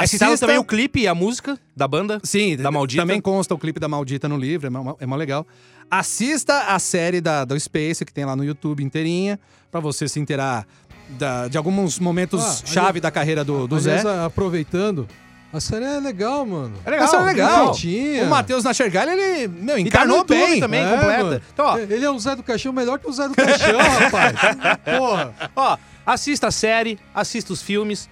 É Assista- também o clipe e a música da banda. Sim, Da Maldita. também consta o clipe da Maldita no livro, é mó, é mó legal. Assista a série da, do Space, que tem lá no YouTube inteirinha, pra você se inteirar da- de alguns momentos Ah, chave da carreira do, do Aliás, Zé. a- aproveitando, a série é legal, mano. É legal. Essa é legal. Bonitinha. O Matheus Nachergalli, ele, meu, tá no encarnou YouTube bem. também, É, completa. mano. Então, ó, Ele é o Zé do Caixão melhor que o Zé do Caixão, rapaz. Porra. ó, assista a série, assista os filmes,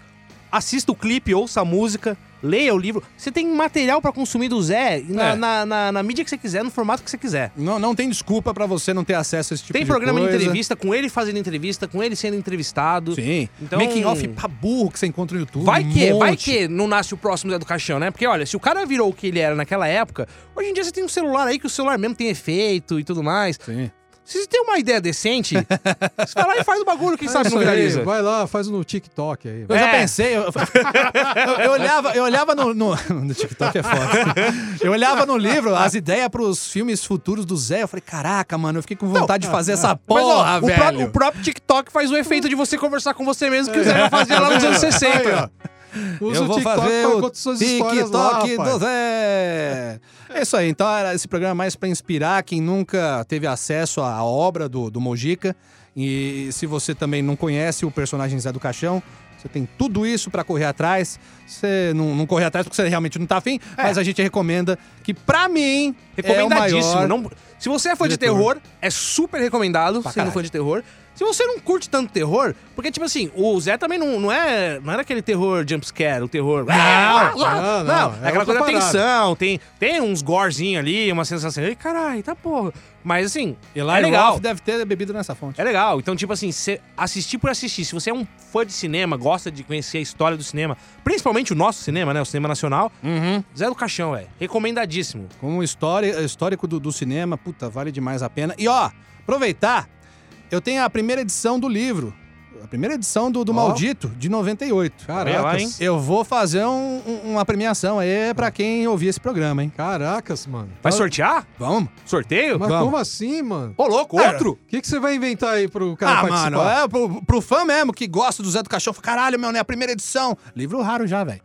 assista o clipe, ouça a música, leia o livro. Você tem material pra consumir do Zé na, É. na, na- na mídia que você quiser, no formato que você quiser. Não, não tem desculpa pra você não ter acesso a esse tipo tem de programa coisa. de entrevista, com ele fazendo entrevista, com ele sendo entrevistado. Sim. Então- Making off pra burro que você encontra no YouTube. Vai um que, vai monte. que não nasce o próximo Zé do Caixão, né? Porque, olha, se o cara virou o que ele era naquela época, hoje em dia você tem um celular aí que o celular mesmo tem efeito e tudo mais. Sim. Se você tem uma ideia decente, você vai lá e faz o bagulho, quem sabe É não isso aí, viraliza. Vai lá, faz no TikTok aí. Eu já É. pensei, eu, eu- eu olhava, eu olhava no, no, no TikTok é foda. Eu olhava no livro as ideias pros filmes futuros do Zé. Eu falei, caraca, mano, eu fiquei com vontade de fazer essa Mas, ó, porra, o, velho. próprio, o próprio TikTok faz o efeito de você conversar com você mesmo que o Zé já fazia lá nos anos 60. Usa eu o vou TikTok fazer o lá, TikTok rapaz. do Zé. É isso aí. Então, era esse programa é mais pra inspirar quem nunca teve acesso à obra do, do Mojica. E se você também não conhece o personagem Zé do Caixão, você tem tudo isso pra correr atrás. Você não, não correr atrás porque você realmente não tá afim, mas a gente recomenda que, pra mim, é o Recomendadíssimo. maior... Não- se você é fã de diretor. terror, é super recomendado Pra sendo caralho. fã de terror. Se você não curte tanto terror, porque, tipo assim, o Zé também não, não é. Não era aquele terror jumpscare, o terror. Não, não, não, é é aquela coisa da tensão, tem, tem uns gorezinhos ali, uma sensação. Ei, caralho, tá porra. Mas assim, Eli é legal. Roth deve ter bebido nessa fonte. É legal. Então, tipo assim, assistir por assistir. Se você é um fã de cinema, gosta de conhecer a história do cinema, principalmente o nosso cinema, né? O cinema nacional, Uhum. Zé do Caixão, velho. Recomendadíssimo. Como história, histórico do, do cinema, puta, vale demais a pena. E ó, aproveitar, eu tenho a primeira edição do livro. A primeira edição do, do Ó. Maldito, de 98. Olha lá, hein? Caracas. Eu vou fazer um- um- uma premiação aí pra quem ouvir esse programa, hein? Caracas, mano. Vai sortear? Vamos? Sorteio? Mas Vamos. como assim, mano? Ô, louco, É. outro? O que, que você vai inventar aí pro cara ah, participar? mano, é pro, pro fã mesmo que gosta do Zé do Cachorro. Caralho, meu, né? A primeira edição. Livro raro já, velho.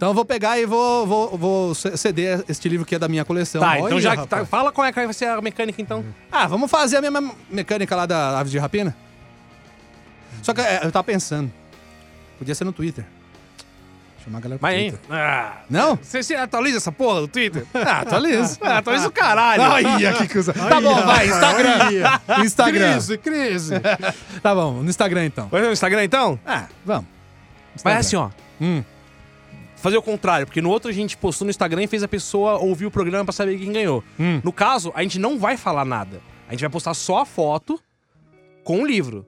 Então eu vou pegar e vou, vou, vou ceder este livro que é da minha coleção. Tá, Olha, então já tá, fala qual é que vai ser a mecânica, então. Ah, vamos fazer a mesma mecânica lá da Aves de Rapina? Só que é, eu tava pensando. Podia ser no Twitter. Chamar a galera pro Mas, hein? Twitter. Ah, Não? você, você atualiza essa porra do Twitter? Ah, atualiza. ah, atualiza o caralho. Olha que coisa. Tá bom, vai, Instagram. Instagram. Crise, crise. Tá bom, no Instagram então. Vai no Instagram, então? Ah, vamos. Vai assim, ó. Hum. Fazer o contrário, porque no outro a gente postou no Instagram e fez a pessoa ouvir o programa pra saber quem ganhou. Hum. No caso, a gente não vai falar nada. A gente vai postar só a foto com o livro.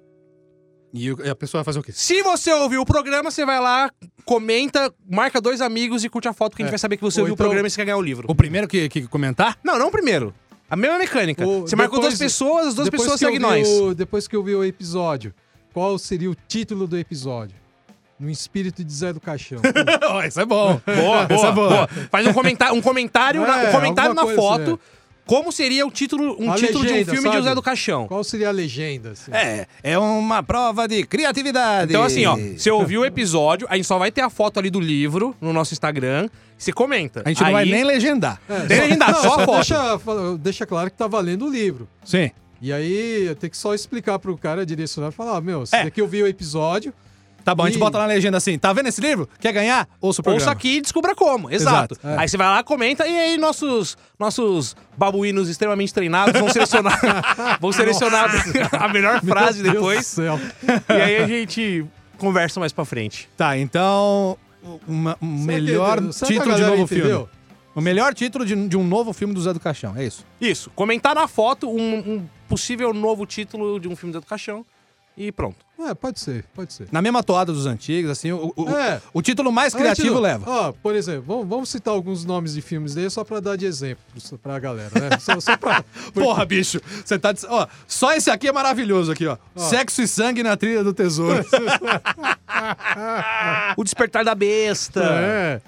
E a pessoa vai fazer o quê? Se você ouviu o programa, você vai lá, comenta, marca dois amigos e curte a foto que a gente É. vai saber que você Ou ouviu então- o programa e você quer ganhar o livro. O primeiro que, que comentar? Não, não o primeiro. A mesma mecânica. O- você marcou duas pessoas, as duas pessoas seguem nós. o- depois que eu vi o episódio, qual seria o título do episódio? No espírito de Zé do Caixão. oh, isso é bom. Boa, Essa boa, é boa. boa. Faz um comentário, um comentário, na, É, um comentário na foto, assim, como seria o título, um A título de um legenda, filme de sabe? José do Caixão. Qual seria a legenda? assim? É, é uma prova de criatividade. Então, assim, ó, você ouviu o episódio, a gente só vai ter a foto ali do livro no nosso Instagram. Você comenta. A gente não vai Aí- nem legendar. É, legendar, não, só a foto. Deixa, deixa claro que tá valendo o livro. Sim. E aí eu tenho que só explicar pro cara direcionar e falar: ah, meu, se É. daqui eu vi o episódio. Tá bom, a gente bota na legenda assim, tá vendo esse livro? Quer ganhar? Ouça o programa. Ouça aqui e descubra como. Exato. Exato, é. Aí você vai lá, comenta, e aí nossos, nossos babuínos extremamente treinados vão selecionar, vão selecionar a melhor frase Meu Deus depois. do céu. E aí a gente conversa mais pra frente. Tá, então. o- uma- o Será melhor que- título de novo entendeu? filme. O melhor título de, de um novo filme do Zé do Caixão, é isso. Isso. Comentar na foto um, um possível novo título de um filme do Caixão. E pronto. É, pode ser, pode ser. Na mesma toada dos antigos, assim, o, o, É. o título mais criativo Antes leva. Ó, por exemplo, vamos, vamos citar alguns nomes de filmes dele só pra dar de exemplo pra galera, né? Só, só pra. Porra, bicho, você tá. dis- Ó, só esse aqui é maravilhoso aqui, ó. Sexo e sangue na trilha do tesouro. O Despertar da Besta. É.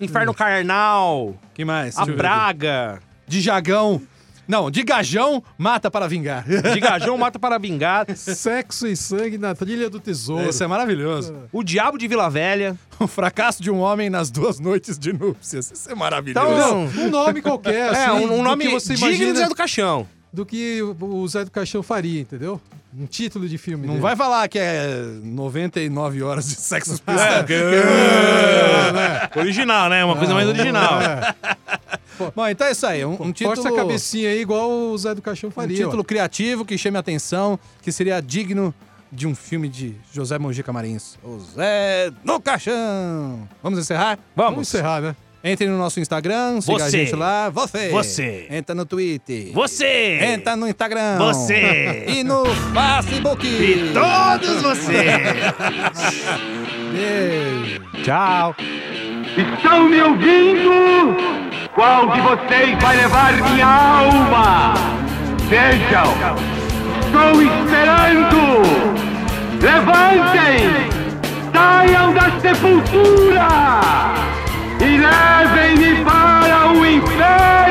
Inferno Carnal. que mais? A. Braga. De jagão. Não, de gajão, mata para vingar. De Gajão Mata para Vingar. Sexo e sangue na trilha do tesouro. Esse é maravilhoso. O Diabo de Vila Velha. O fracasso de um homem nas duas noites de núpcias. Isso é maravilhoso. Então, Um nome qualquer, é, assim, um, um do nome que você digno imagina do Zé do Caixão. do que o Zé do Caixão faria, entendeu? Um título de filme Não dele. vai falar que é 99 horas de sexo Original, né? Uma coisa mais original. Bom, então é isso aí. Um, um título, Força a cabecinha aí, igual o Zé do Caixão um faria. título criativo que chame a atenção, que seria digno de um filme de José Mojica Marins. O Zé no Caixão. Vamos encerrar? Vamos Vamos. encerrar, né? Entre no nosso Instagram, siga a Você. gente lá. Você. Você. Entra no Twitter. Você! Entra no Instagram. Você. E no Facebook. E todos vocês! Beijo. Tchau! Estão me ouvindo? Qual de vocês vai levar minha alma? Vejam, estou esperando! Levantem! Saiam da sepultura! E levem-me para o inferno!